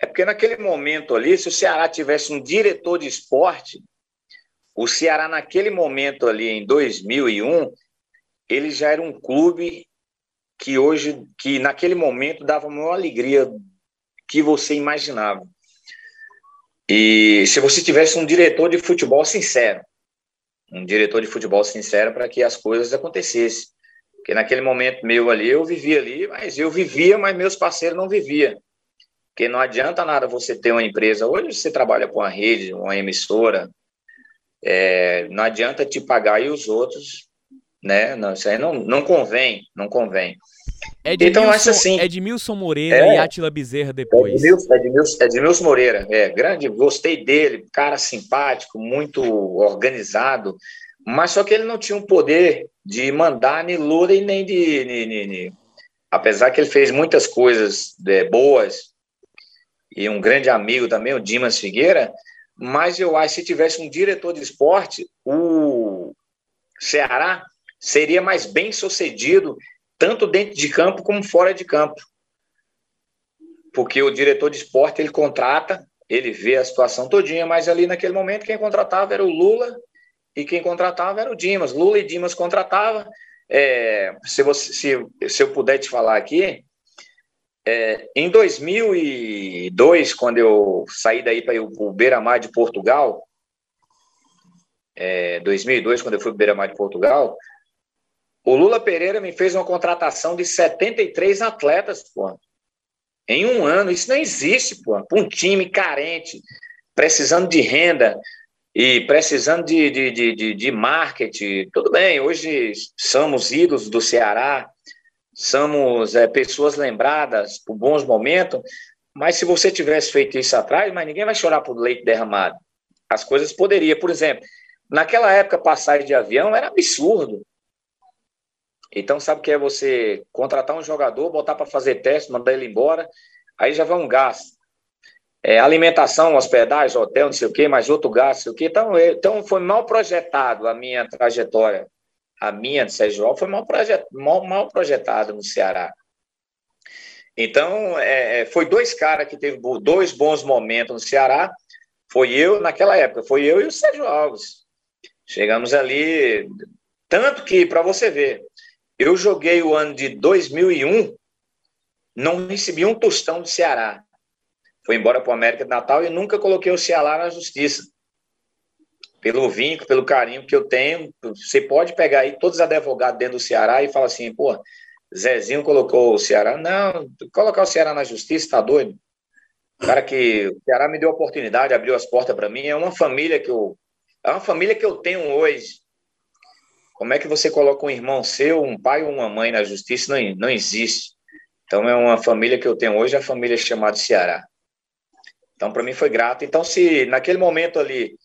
é porque naquele momento ali, se o Ceará tivesse um diretor de esporte, o Ceará naquele momento ali em 2001, ele já era um clube que hoje, que naquele momento dava a maior alegria que você imaginava. E se você tivesse um diretor de futebol sincero, um diretor de futebol sincero para que as coisas acontecessem. Porque naquele momento meu ali, eu vivia ali, mas eu vivia, mas meus parceiros não viviam. Porque não adianta nada você ter uma empresa. Hoje você trabalha com uma rede, uma emissora. É, não adianta te pagar e os outros, né? Não, isso aí não, não convém, não convém. Edmilson, então, acho assim. Edmilson Moreira é, e Atila Bezerra depois. Edmilson, Edmilson, Edmilson Moreira, é grande, gostei dele, cara simpático, muito organizado, mas só que ele não tinha um poder de mandar nem Lula e nem de. Nem. Apesar que ele fez muitas coisas é, boas, e um grande amigo também, o Dimas Figueira, mas eu acho que se tivesse um diretor de esporte, o Ceará seria mais bem sucedido tanto dentro de campo como fora de campo. Porque o diretor de esporte, ele contrata, ele vê a situação todinha, mas ali naquele momento quem contratava era o Lula e quem contratava era o Dimas. Lula e Dimas contratava. É, se, você, se, se eu puder te falar aqui, é, em 2002, quando eu saí daí para o Beira-Mar de Portugal, é, 2002, quando eu fui para o Beira-Mar de Portugal, o Lula Pereira me fez uma contratação de 73 atletas, pô. Em um ano, isso não existe, pô. Um time carente, precisando de renda e precisando de, de, de, de, marketing. Tudo bem, hoje somos ídolos do Ceará, somos é, pessoas lembradas por bons momentos, mas se você tivesse feito isso atrás, mas ninguém vai chorar por leite derramado. As coisas poderiam, por exemplo, naquela época passagem de avião era absurdo. Então, sabe o que é você contratar um jogador, botar para fazer teste, mandar ele embora, aí já vai um gasto. É, alimentação, hospedagem, hotel, não sei o quê, mais outro gasto, não sei o quê. Então, é, então foi mal projetado a minha trajetória. A minha de Sérgio foi mal, projet, mal, mal no Ceará. Então, é, é, foi dois caras que teve dois bons momentos no Ceará. Foi eu, naquela época, foi eu e o Sérgio Alves. Chegamos ali, tanto que, para você ver, eu joguei o ano de 2001, não recebi um tostão do Ceará. Foi embora para o América de Natal e nunca coloquei o Ceará na justiça. Pelo vínculo, pelo carinho que eu tenho, você pode pegar aí todos os advogados dentro do Ceará e falar assim, pô, Zezinho colocou o Ceará. Não, colocar o Ceará na justiça, tá doido? cara que o Ceará me deu a oportunidade, abriu as portas para mim. É uma família que eu é uma família que eu tenho hoje. Como é que você coloca um irmão seu, um pai ou uma mãe na justiça? Não, não existe. Então é uma família que eu tenho hoje, a família chamada Ceará. Então para mim foi grato. Então se naquele momento ali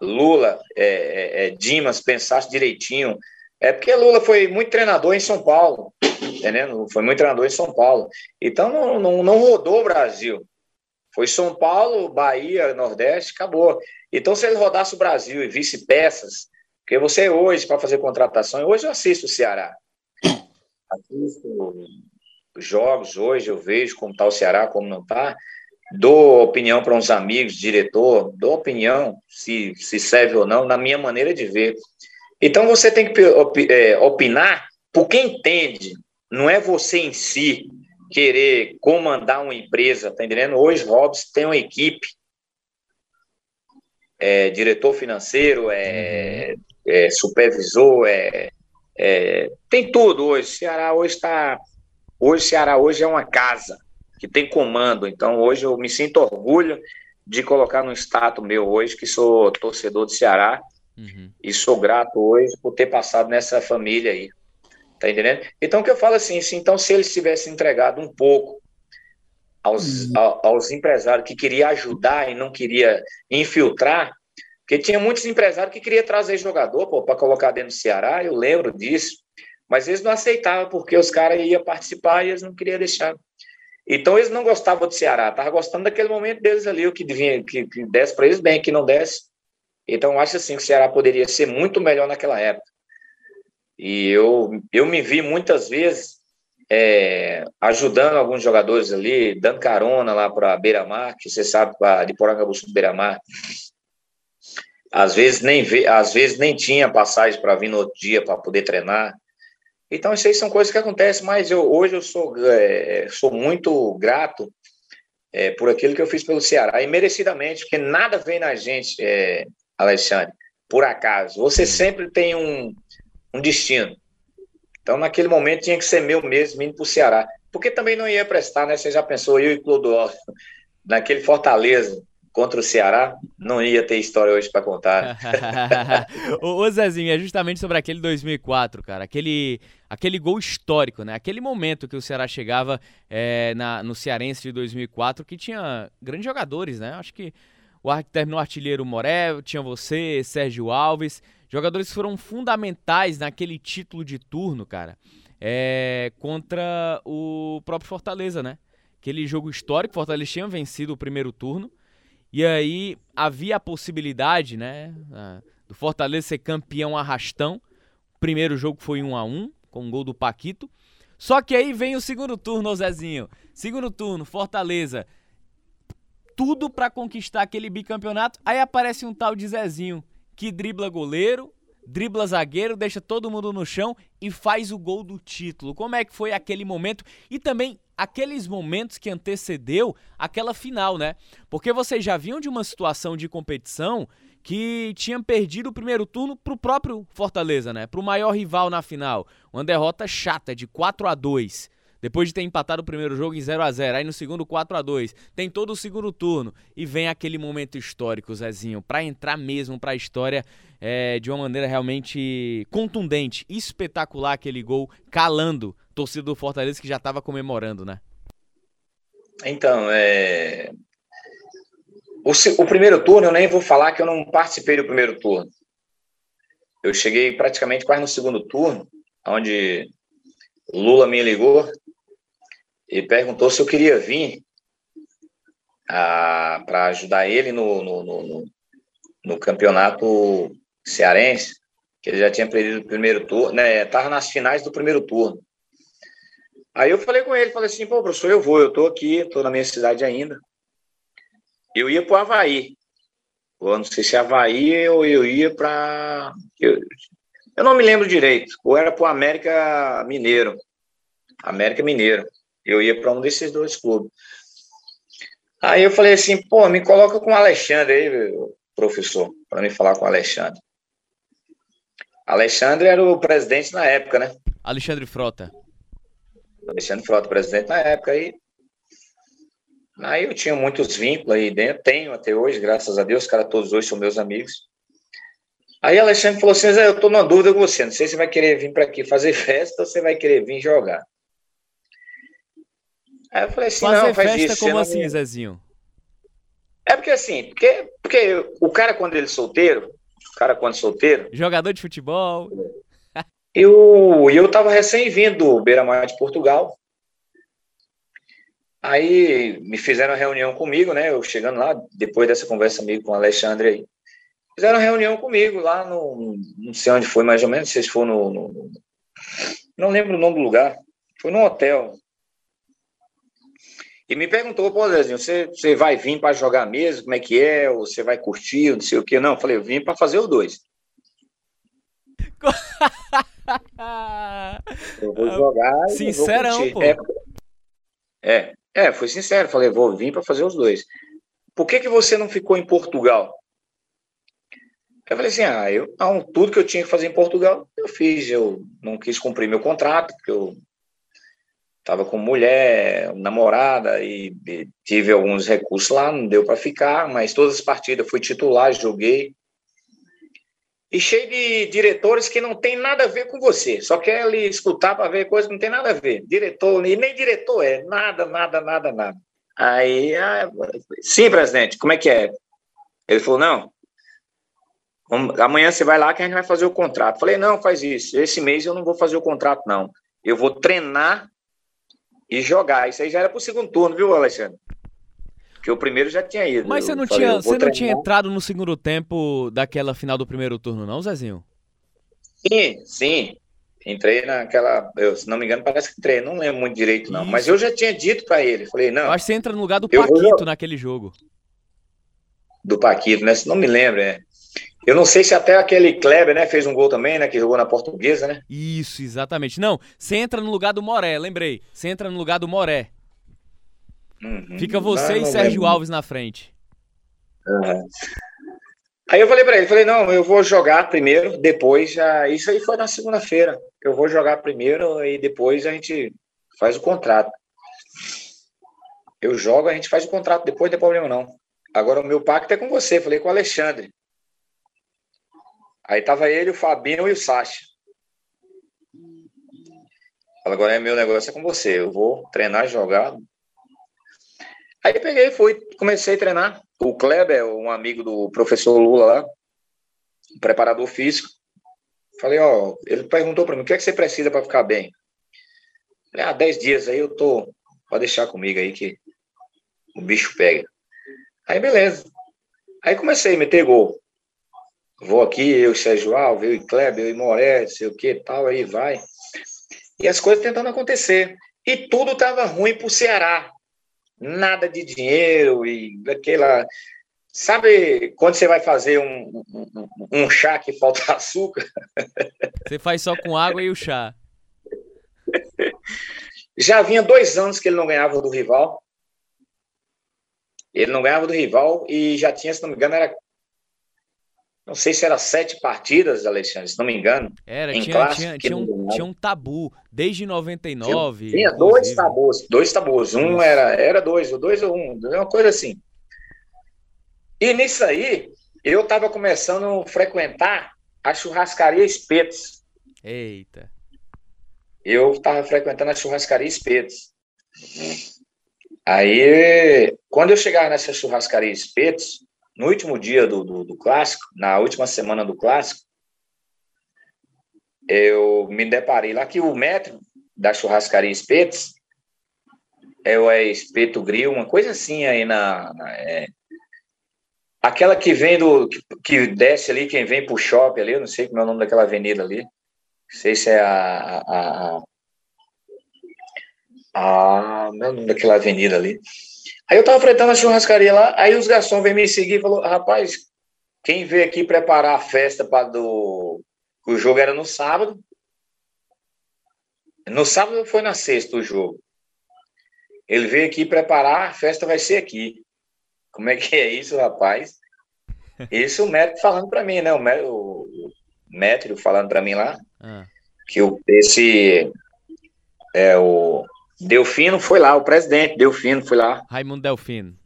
Lula, é, é, é, Dimas pensasse direitinho, é porque Lula foi muito treinador em São Paulo, entendendo? Foi muito treinador em São Paulo. Então não, não, não rodou o Brasil. Foi São Paulo, Bahia, Nordeste, acabou. Então, se ele rodasse o Brasil e visse peças, porque você hoje, para fazer contratação, hoje eu assisto o Ceará. Assisto jogos hoje, eu vejo como está o Ceará, como não está. Dou opinião para uns amigos, diretor, dou opinião se, se serve ou não, na minha maneira de ver. Então, você tem que é, opinar por quem entende, não é você em si querer comandar uma empresa, tá entendendo? Hoje, Robson tem uma equipe, é diretor financeiro, é, uhum. É supervisor, é, é, tem tudo hoje. Ceará hoje está, hoje Ceará hoje é uma casa que tem comando. Então hoje eu me sinto orgulho de colocar no status meu hoje que sou torcedor do Ceará uhum. e sou grato hoje por ter passado nessa família aí. Tá entendendo? Então, o que eu falo assim, assim então, se eles tivessem entregado um pouco aos, uhum. aos empresários que queria ajudar e não queria infiltrar, porque tinha muitos empresários que queria trazer jogador para colocar dentro do Ceará, eu lembro disso, mas eles não aceitavam porque os caras iam participar e eles não queriam deixar. Então eles não gostavam do Ceará, estavam gostando daquele momento deles ali, o que, vinha, que, que desse para eles bem, que não desse. Então acho assim que o Ceará poderia ser muito melhor naquela época. E eu, eu me vi muitas vezes é, ajudando alguns jogadores ali, dando carona lá para Beira-Mar, que você sabe, de Porangabuçu do Beira-Mar. Às vezes nem às vezes nem tinha passagem para vir no outro dia para poder treinar. Então, isso aí são coisas que acontecem, mas eu, hoje eu sou, é, sou muito grato é, por aquilo que eu fiz pelo Ceará, e merecidamente, porque nada vem na gente, é, Alexandre, por acaso. Você sempre tem um, um destino. Então, naquele momento, tinha que ser meu mesmo, indo para o Ceará. Porque também não ia prestar, né? Você já pensou, eu e Clodoaldo, naquele Fortaleza contra o Ceará, não ia ter história hoje para contar. ô, Zezinho, é justamente sobre aquele 2004, cara. Aquele, aquele gol histórico, né? Aquele momento que o Ceará chegava é, na, no Cearense de 2004, que tinha grandes jogadores, né? Acho que o terminou artilheiro Moré, tinha você, Sérgio Alves. Jogadores que foram fundamentais naquele título de turno, cara, é, contra o próprio Fortaleza, né? Aquele jogo histórico, Fortaleza tinha vencido o primeiro turno. E aí havia a possibilidade, né, do Fortaleza ser campeão arrastão. O primeiro jogo foi 1 a 1 com um gol do Paquito. Só que aí vem o segundo turno, Zezinho. Segundo turno, Fortaleza. Tudo para conquistar aquele bicampeonato. Aí aparece um tal de Zezinho que dribla goleiro, dribla zagueiro, deixa todo mundo no chão e faz o gol do título. Como é que foi aquele momento e também aqueles momentos que antecedeu aquela final, né? Porque vocês já vinham de uma situação de competição que tinha perdido o primeiro turno para o próprio Fortaleza, né? Para o maior rival na final. Uma derrota chata de 4 a 2 depois de ter empatado o primeiro jogo em 0 a 0 aí no segundo 4 a 2 tem todo o segundo turno e vem aquele momento histórico, Zezinho, para entrar mesmo para a história é, de uma maneira realmente contundente, espetacular aquele gol, calando torcida do Fortaleza que já estava comemorando, né? Então, é... O, o, primeiro turno, eu nem vou falar que eu não participei do primeiro turno. Eu cheguei praticamente quase no segundo turno, onde Lula me ligou e perguntou se eu queria vir para ajudar ele no, no, no, no, campeonato cearense, que ele já tinha perdido o primeiro turno, né? Estava nas finais do primeiro turno. Aí eu falei com ele, falei assim, pô, professor, eu vou, eu estou aqui, estou na minha cidade ainda. Eu ia para o Havaí. Eu não sei se é Havaí ou eu ia para. Eu, eu não me lembro direito. Ou era para o América Mineiro. América Mineiro. Eu ia para um desses dois clubes. Aí eu falei assim, pô, me coloca com o Alexandre aí, professor, para me falar com o Alexandre. Alexandre era o presidente na época, né? Alexandre Frota. Alexandre Frota, presidente na época. Aí, Aí eu tinha muitos vínculos aí dentro, tenho até hoje, graças a Deus, os caras todos hoje são meus amigos. Aí Alexandre falou assim: eu tô numa dúvida com você, não sei se você vai querer vir para aqui fazer festa ou você vai querer vir jogar. Aí eu falei assim: fazer não, faz festa isso. como não... assim, Zezinho? É porque assim, porque, porque o cara quando ele é solteiro, o cara quando é solteiro. Jogador de futebol. Eu, eu tava recém-vindo do Beira-Mar de Portugal. Aí me fizeram uma reunião comigo, né? Eu chegando lá, depois dessa conversa comigo com o Alexandre aí. Fizeram uma reunião comigo lá no. Não sei onde foi mais ou menos, não se foi no, no. não lembro o nome do lugar. Foi num hotel. E me perguntou, pô, Zezinho, você, você vai vir para jogar mesmo? Como é que é? Ou você vai curtir? Não sei o quê. Não, eu falei, eu vim para fazer os dois. eu vou jogar. Sincerão, vou pô. É, é, é, foi sincero. Falei, vou vir para fazer os dois. Por que, que você não ficou em Portugal? Eu falei assim, ah, eu, não, tudo que eu tinha que fazer em Portugal, eu fiz. Eu não quis cumprir meu contrato, porque eu estava com mulher, namorada, e, e, tive alguns recursos lá, não deu para ficar, mas todas as partidas fui titular, joguei. E cheio de diretores que não tem nada a ver com você, só quer ali escutar para ver coisa que não tem nada a ver. Diretor, e nem diretor é, nada, nada, nada, nada. Aí, ah, sim, presidente, como é que é? Ele falou, não, amanhã você vai lá que a gente vai fazer o contrato. Falei, não, faz isso. Esse mês eu não vou fazer o contrato, não. Eu vou treinar e jogar. Isso aí já era pro segundo turno, viu, Alexandre? Porque o primeiro já tinha ido. Mas você não, falei, tinha, você não tinha entrado no segundo tempo daquela final do primeiro turno, não, Zezinho? Sim, sim. Entrei naquela. Eu, se não me engano, parece que entrei. Não lembro muito direito, não. Isso. Mas eu já tinha dito para ele. Falei, não. Eu acho que você entra no lugar do Paquito vou... naquele jogo. Do Paquito, né? Se não me lembro, é. Eu não sei se até aquele Kleber, né, fez um gol também, né, que jogou na portuguesa, né? Isso, exatamente. Não, você entra no lugar do Moré, lembrei. Você entra no lugar do Moré. Uhum. Fica você não, e não Sérgio lembro. Alves na frente. Uhum. Aí eu falei para ele, falei, não, eu vou jogar primeiro, depois já. Isso aí foi na segunda-feira. Eu vou jogar primeiro e depois a gente faz o contrato. Eu jogo, a gente faz o contrato, depois não tem problema não. Agora o meu pacto é com você, falei com o Alexandre. Aí tava ele, o Fabinho e o Sacha. Agora é meu negócio é com você. Eu vou treinar, jogar. Aí peguei, fui, comecei a treinar. O Kleber, um amigo do professor Lula lá, preparador físico. Falei, ó, ele perguntou para mim, o que é que você precisa para ficar bem? Falei, ah, 10 dias aí eu tô, pode deixar comigo aí que o bicho pega. Aí beleza. Aí comecei a meter gol. Vou aqui, eu e Sérgio Alves, eu e Kleber, eu e Moré, sei o que tal, aí vai. E as coisas tentando acontecer. E tudo estava ruim para o Ceará. Nada de dinheiro e aquela. Sabe quando você vai fazer um, um, um chá que falta açúcar? Você faz só com água e o chá. Já vinha dois anos que ele não ganhava do rival. Ele não ganhava do rival e já tinha, se não me engano, era não sei se era sete partidas, Alexandre, se não me engano. Era, tinha, clássico, tinha, tinha, um, tinha um tabu, desde 99. Tinha, tinha dois tabus, dois tabus. Um era, era dois, ou dois ou um, uma coisa assim. E nisso aí, eu estava começando a frequentar a churrascaria Espetos. Eita. Eu estava frequentando a churrascaria Espetos. Aí, quando eu chegava nessa churrascaria Espetos, no último dia do, do, do, clássico, na última semana do clássico, eu me deparei lá que o metro da churrascaria Espetos é o Espeto Grill, uma coisa assim aí na. na é, aquela que vem do. Que, que, desce ali, quem vem pro shopping ali, eu não sei como é o nome daquela avenida ali. Não sei se é a. a, a não é nome daquela avenida ali. Aí eu tava frequentando a churrascaria lá, aí os garçons vêm me seguir e falou, rapaz, quem veio aqui preparar a festa para do o jogo era no sábado. No sábado foi na sexta o jogo. Ele veio aqui preparar, a festa vai ser aqui. Como é que é isso, rapaz? Isso o médico falando para mim, né? O, médico, o médico falando para mim lá ah. que o, esse é o Delfino foi lá, o presidente Delfino foi lá. Raimundo Delfino.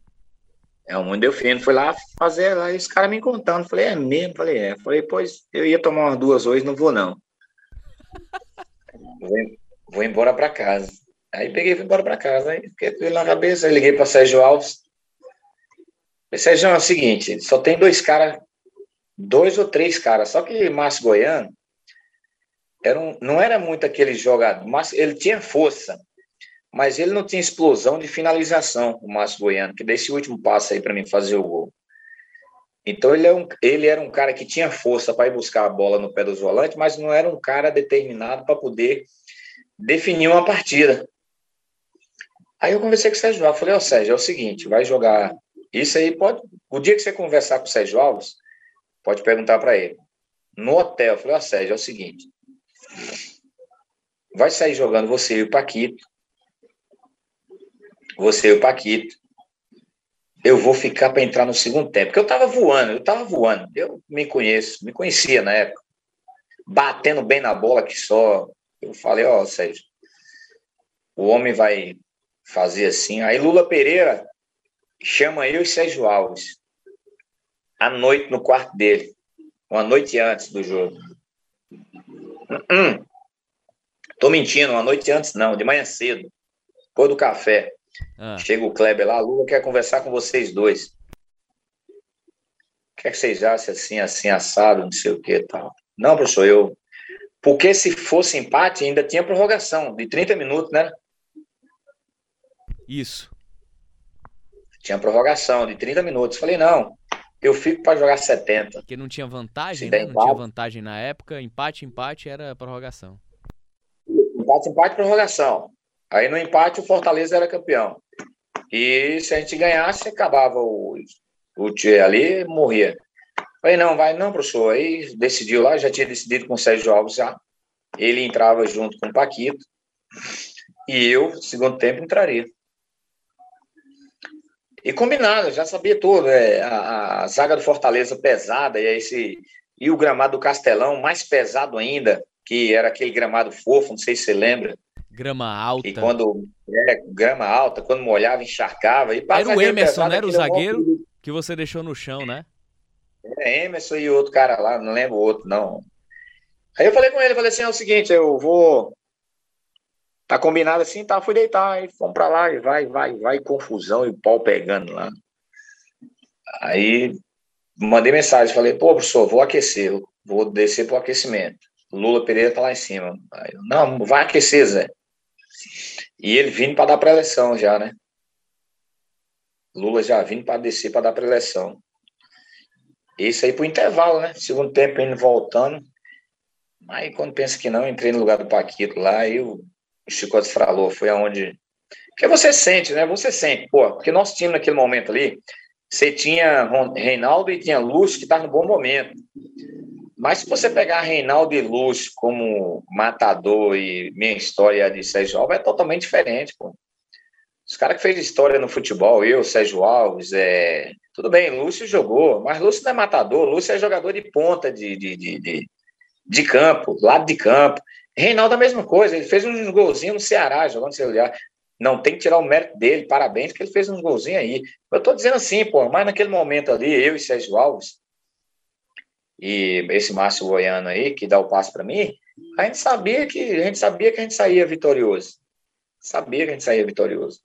É, o Raimundo Delfino foi lá fazer, aí os caras me contando. Falei, é mesmo? Falei, é. Falei, pois eu ia tomar umas duas hoje, não vou não. vou, vou embora para casa. Aí peguei e fui embora para casa. Aí fiquei na cabeça, aí liguei para Sérgio Alves. Falei, Sérgio, é o seguinte, só tem dois caras, dois ou três caras, só que Márcio Goiano era um, não era muito aquele jogador, mas ele tinha força, mas ele não tinha explosão de finalização, o Márcio Goiano, que desse último passo aí para mim fazer o gol. Então ele, é um, ele era um cara que tinha força para ir buscar a bola no pé dos volantes, mas não era um cara determinado para poder definir uma partida. Aí eu conversei com o Sérgio Alves, falei, ó oh, Sérgio, é o seguinte, vai jogar isso aí, pode, o dia que você conversar com o Sérgio Alves, pode perguntar para ele. No hotel, eu falei, ó oh, Sérgio, é o seguinte, vai sair jogando você e o Paquito, você e o Paquito. Eu vou ficar para entrar no segundo tempo. Porque eu estava voando, eu estava voando. Eu me conheço, me conhecia na época. Batendo bem na bola que só. Eu falei, ó, oh, Sérgio, o homem vai fazer assim. Aí Lula Pereira chama eu e Sérgio Alves à noite no quarto dele, uma noite antes do jogo. Hum, tô mentindo, uma noite antes não, de manhã cedo, depois do café. Ah. Chega o Kleber lá, Lula quer conversar com vocês dois. O que, é que vocês acham assim, assim, assado, não sei o que tal? Não, professor, eu. Porque se fosse empate, ainda tinha prorrogação de 30 minutos, né? Isso. Tinha prorrogação de 30 minutos. Falei, não, eu fico para jogar 70. Porque não tinha vantagem, né? Não tinha vantagem na época. Empate, empate era prorrogação. Empate, empate, prorrogação. Aí no empate o Fortaleza era campeão. E se a gente ganhasse, acabava o, o Tchê ali morria. Falei, não, vai, não, professor. Aí decidiu lá, já tinha decidido com o Sérgio Alves já. Ele entrava junto com o Paquito. E eu, segundo tempo, entraria. E combinado, já sabia tudo. É, a, a, zaga do Fortaleza pesada, e, esse, e o gramado do Castelão mais pesado ainda, que era aquele gramado fofo, não sei se você lembra. Grama alta. E quando. É, grama alta, quando molhava, encharcava. E era o Emerson, não era o zagueiro que você deixou no chão, né? É, Emerson e outro cara lá, não lembro o outro, não. Aí eu falei com ele, falei assim: é o seguinte, eu vou. Tá combinado assim, tá? Fui deitar, aí fomos pra lá, e vai, vai, vai, confusão e o pau pegando lá. Aí mandei mensagem, falei: pô, professor, vou aquecer, vou descer pro aquecimento. Lula Pereira tá lá em cima. Aí, não, vai aquecer, Zé. E ele vindo para dar pré-eleição já, né? Lula já vindo para descer para dar pré-eleição. Isso aí pro intervalo, né? Segundo tempo indo voltando. Aí quando pensa que não, entrei no lugar do Paquito lá e o Chicote falou, foi aonde. Porque você sente, né? Você sente, pô, porque nosso time naquele momento ali, você tinha Reinaldo e tinha Lúcio que tá no bom momento. Mas se você pegar Reinaldo e Luz como matador e minha história de Sérgio Alves é totalmente diferente, pô. Os caras que fez história no futebol, eu, Sérgio Alves, é... tudo bem, Lúcio jogou, mas Lúcio não é matador, Lúcio é jogador de ponta de, de, de, de, de campo, lado de campo. Reinaldo a mesma coisa, ele fez um golzinho no Ceará, jogando olhar. Não tem que tirar o mérito dele, parabéns, que ele fez um golzinho aí. Eu tô dizendo assim, pô, mas naquele momento ali, eu e Sérgio Alves, e esse Márcio Goiano aí, que dá o passo para mim, a gente sabia que a gente sabia que a gente saía vitorioso. Sabia que a gente saía vitorioso.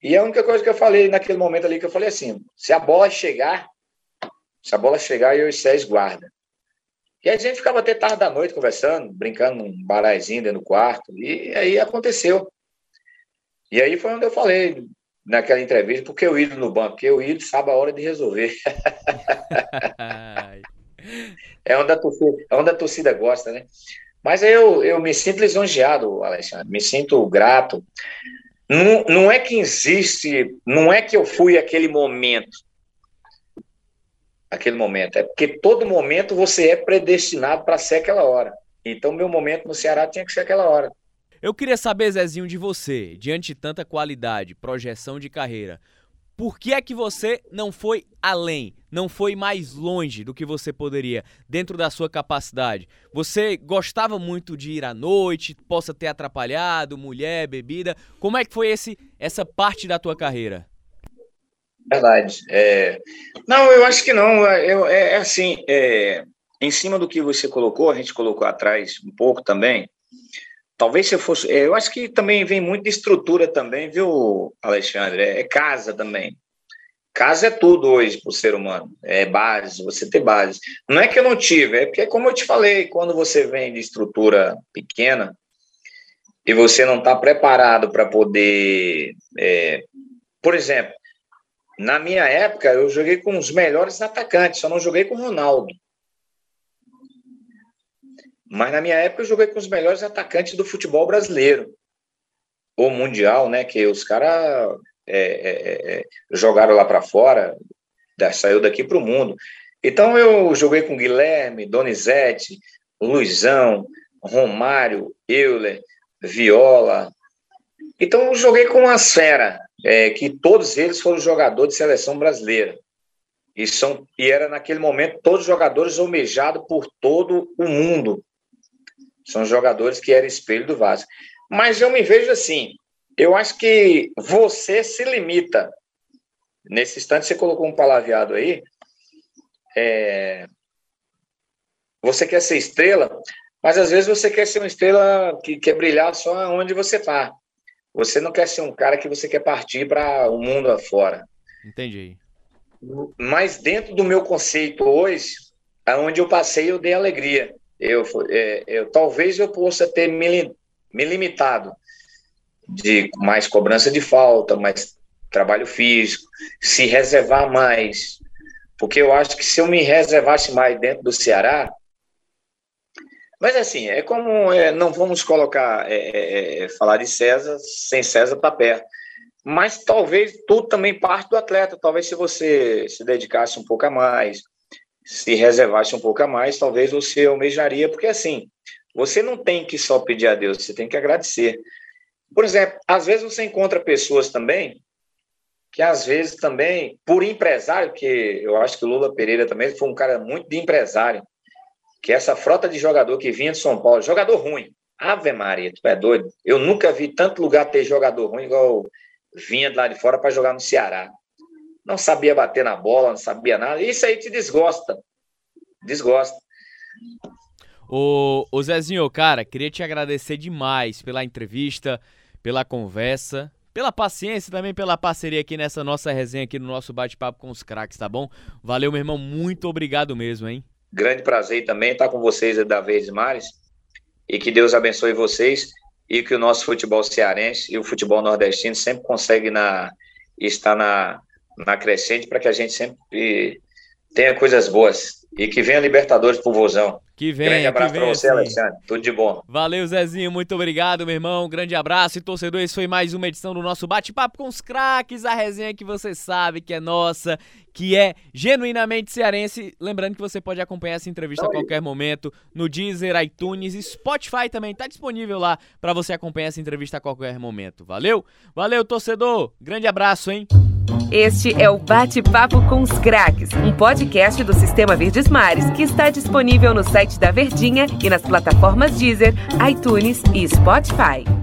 E a única coisa que eu falei naquele momento ali, que eu falei assim, se a bola chegar, se a bola chegar, eu e Sérgio guarda. E a gente ficava até tarde da noite conversando, brincando num baralzinho dentro do quarto, e aí aconteceu. E aí foi onde eu falei naquela entrevista, porque eu ido no banco, porque eu ido sabe a hora de resolver. É onde a torcida, é onde a torcida gosta, né? Mas eu, eu me sinto lisonjeado, Alexandre, me sinto grato. Não, não é que existe, não é que eu fui aquele momento, aquele momento, é porque todo momento você é predestinado para ser aquela hora. Então, meu momento no Ceará tinha que ser aquela hora. Eu queria saber, Zezinho, de você, diante de tanta qualidade, projeção de carreira, por que é que você não foi além? não foi mais longe do que você poderia, dentro da sua capacidade? Você gostava muito de ir à noite, possa ter atrapalhado, mulher, bebida. Como é que foi esse, essa parte da tua carreira? Verdade. É... Não, eu acho que não. Eu, é, é assim, é... em cima do que você colocou, a gente colocou atrás um pouco também. Talvez se eu fosse. É, eu acho que também vem muito de estrutura também, viu, Alexandre? É, é casa também. Casa é tudo hoje para o ser humano. É base, você ter base. Não é que eu não tive, é porque, como eu te falei, quando você vem de estrutura pequena e você não está preparado para poder. É... por exemplo, na minha época, eu joguei com os melhores atacantes, só não joguei com o Ronaldo. Mas na minha época eu joguei com os melhores atacantes do futebol brasileiro. Ou mundial, né? Que os caras é, é, é, jogaram lá para fora, da, saiu daqui para o mundo. Então eu joguei com Guilherme, Donizete, Luizão, Romário, Euler, Viola. Então eu joguei com uma fera, é, que todos eles foram jogadores de seleção brasileira. E, são, e era naquele momento todos jogadores almejados por todo o mundo. São jogadores que eram espelho do Vasco. Mas eu me vejo assim, eu acho que você se limita. Nesse instante você colocou um palavreado aí. É, você quer ser estrela, mas às vezes você quer ser uma estrela que quer brilhar só onde você está. Você não quer ser um cara que você quer partir para o mundo afora. Entendi. Mas dentro do meu conceito hoje, aonde eu passei, eu dei alegria eu, é, eu talvez eu possa ter me, me limitado de mais cobrança de falta, mais trabalho físico, se reservar mais, porque eu acho que se eu me reservasse mais dentro do Ceará, mas assim, é como é, não vamos colocar é, é, é falar de César sem César para perto, mas talvez tudo também parte do atleta. Talvez se você se dedicasse um pouco a mais, se reservasse um pouco a mais, talvez você almejaria, porque assim, você não tem que só pedir a Deus, você tem que agradecer. Por exemplo, às vezes você encontra pessoas também que às vezes também, por empresário, que eu acho que o Lula Pereira também foi um cara muito de empresário, que essa frota de jogador que vinha de São Paulo, jogador ruim, Ave Maria, tu é doido? Eu nunca vi tanto lugar ter jogador ruim igual vinha de lá de fora para jogar no Ceará não sabia bater na bola, não sabia nada. Isso aí te desgosta. Desgosta. Ô, ô Zezinho, cara, queria te agradecer demais pela entrevista, pela conversa, pela paciência também pela parceria aqui nessa nossa resenha aqui no nosso bate-papo com os craques, tá bom? Valeu, meu irmão, muito obrigado mesmo, hein? Grande prazer também estar com vocês da Vez Mares e que Deus abençoe vocês e que o nosso futebol cearense e o futebol nordestino sempre consegue na, estar na, na crescente para que a gente sempre tenha coisas boas. E que venha Libertadores pro Vozão. Que venha. Grande abraço para você, Alexandre. Tudo de bom. Valeu, Zezinho. Muito obrigado, meu irmão. Grande abraço. E torcedor, esse foi mais uma edição do nosso Bate-Papo com os Craques, a resenha que você sabe que é nossa, que é genuinamente cearense. Lembrando que você pode acompanhar essa entrevista a qualquer momento no Deezer, iTunes e Spotify também. Tá disponível lá para você acompanhar essa entrevista a qualquer momento. Valeu? Valeu, torcedor. Grande abraço, hein? Este é o Bate-Papo com os Craques, um podcast do Sistema Verdes Mares que está disponível no site da Verdinha e nas plataformas Deezer, iTunes e Spotify.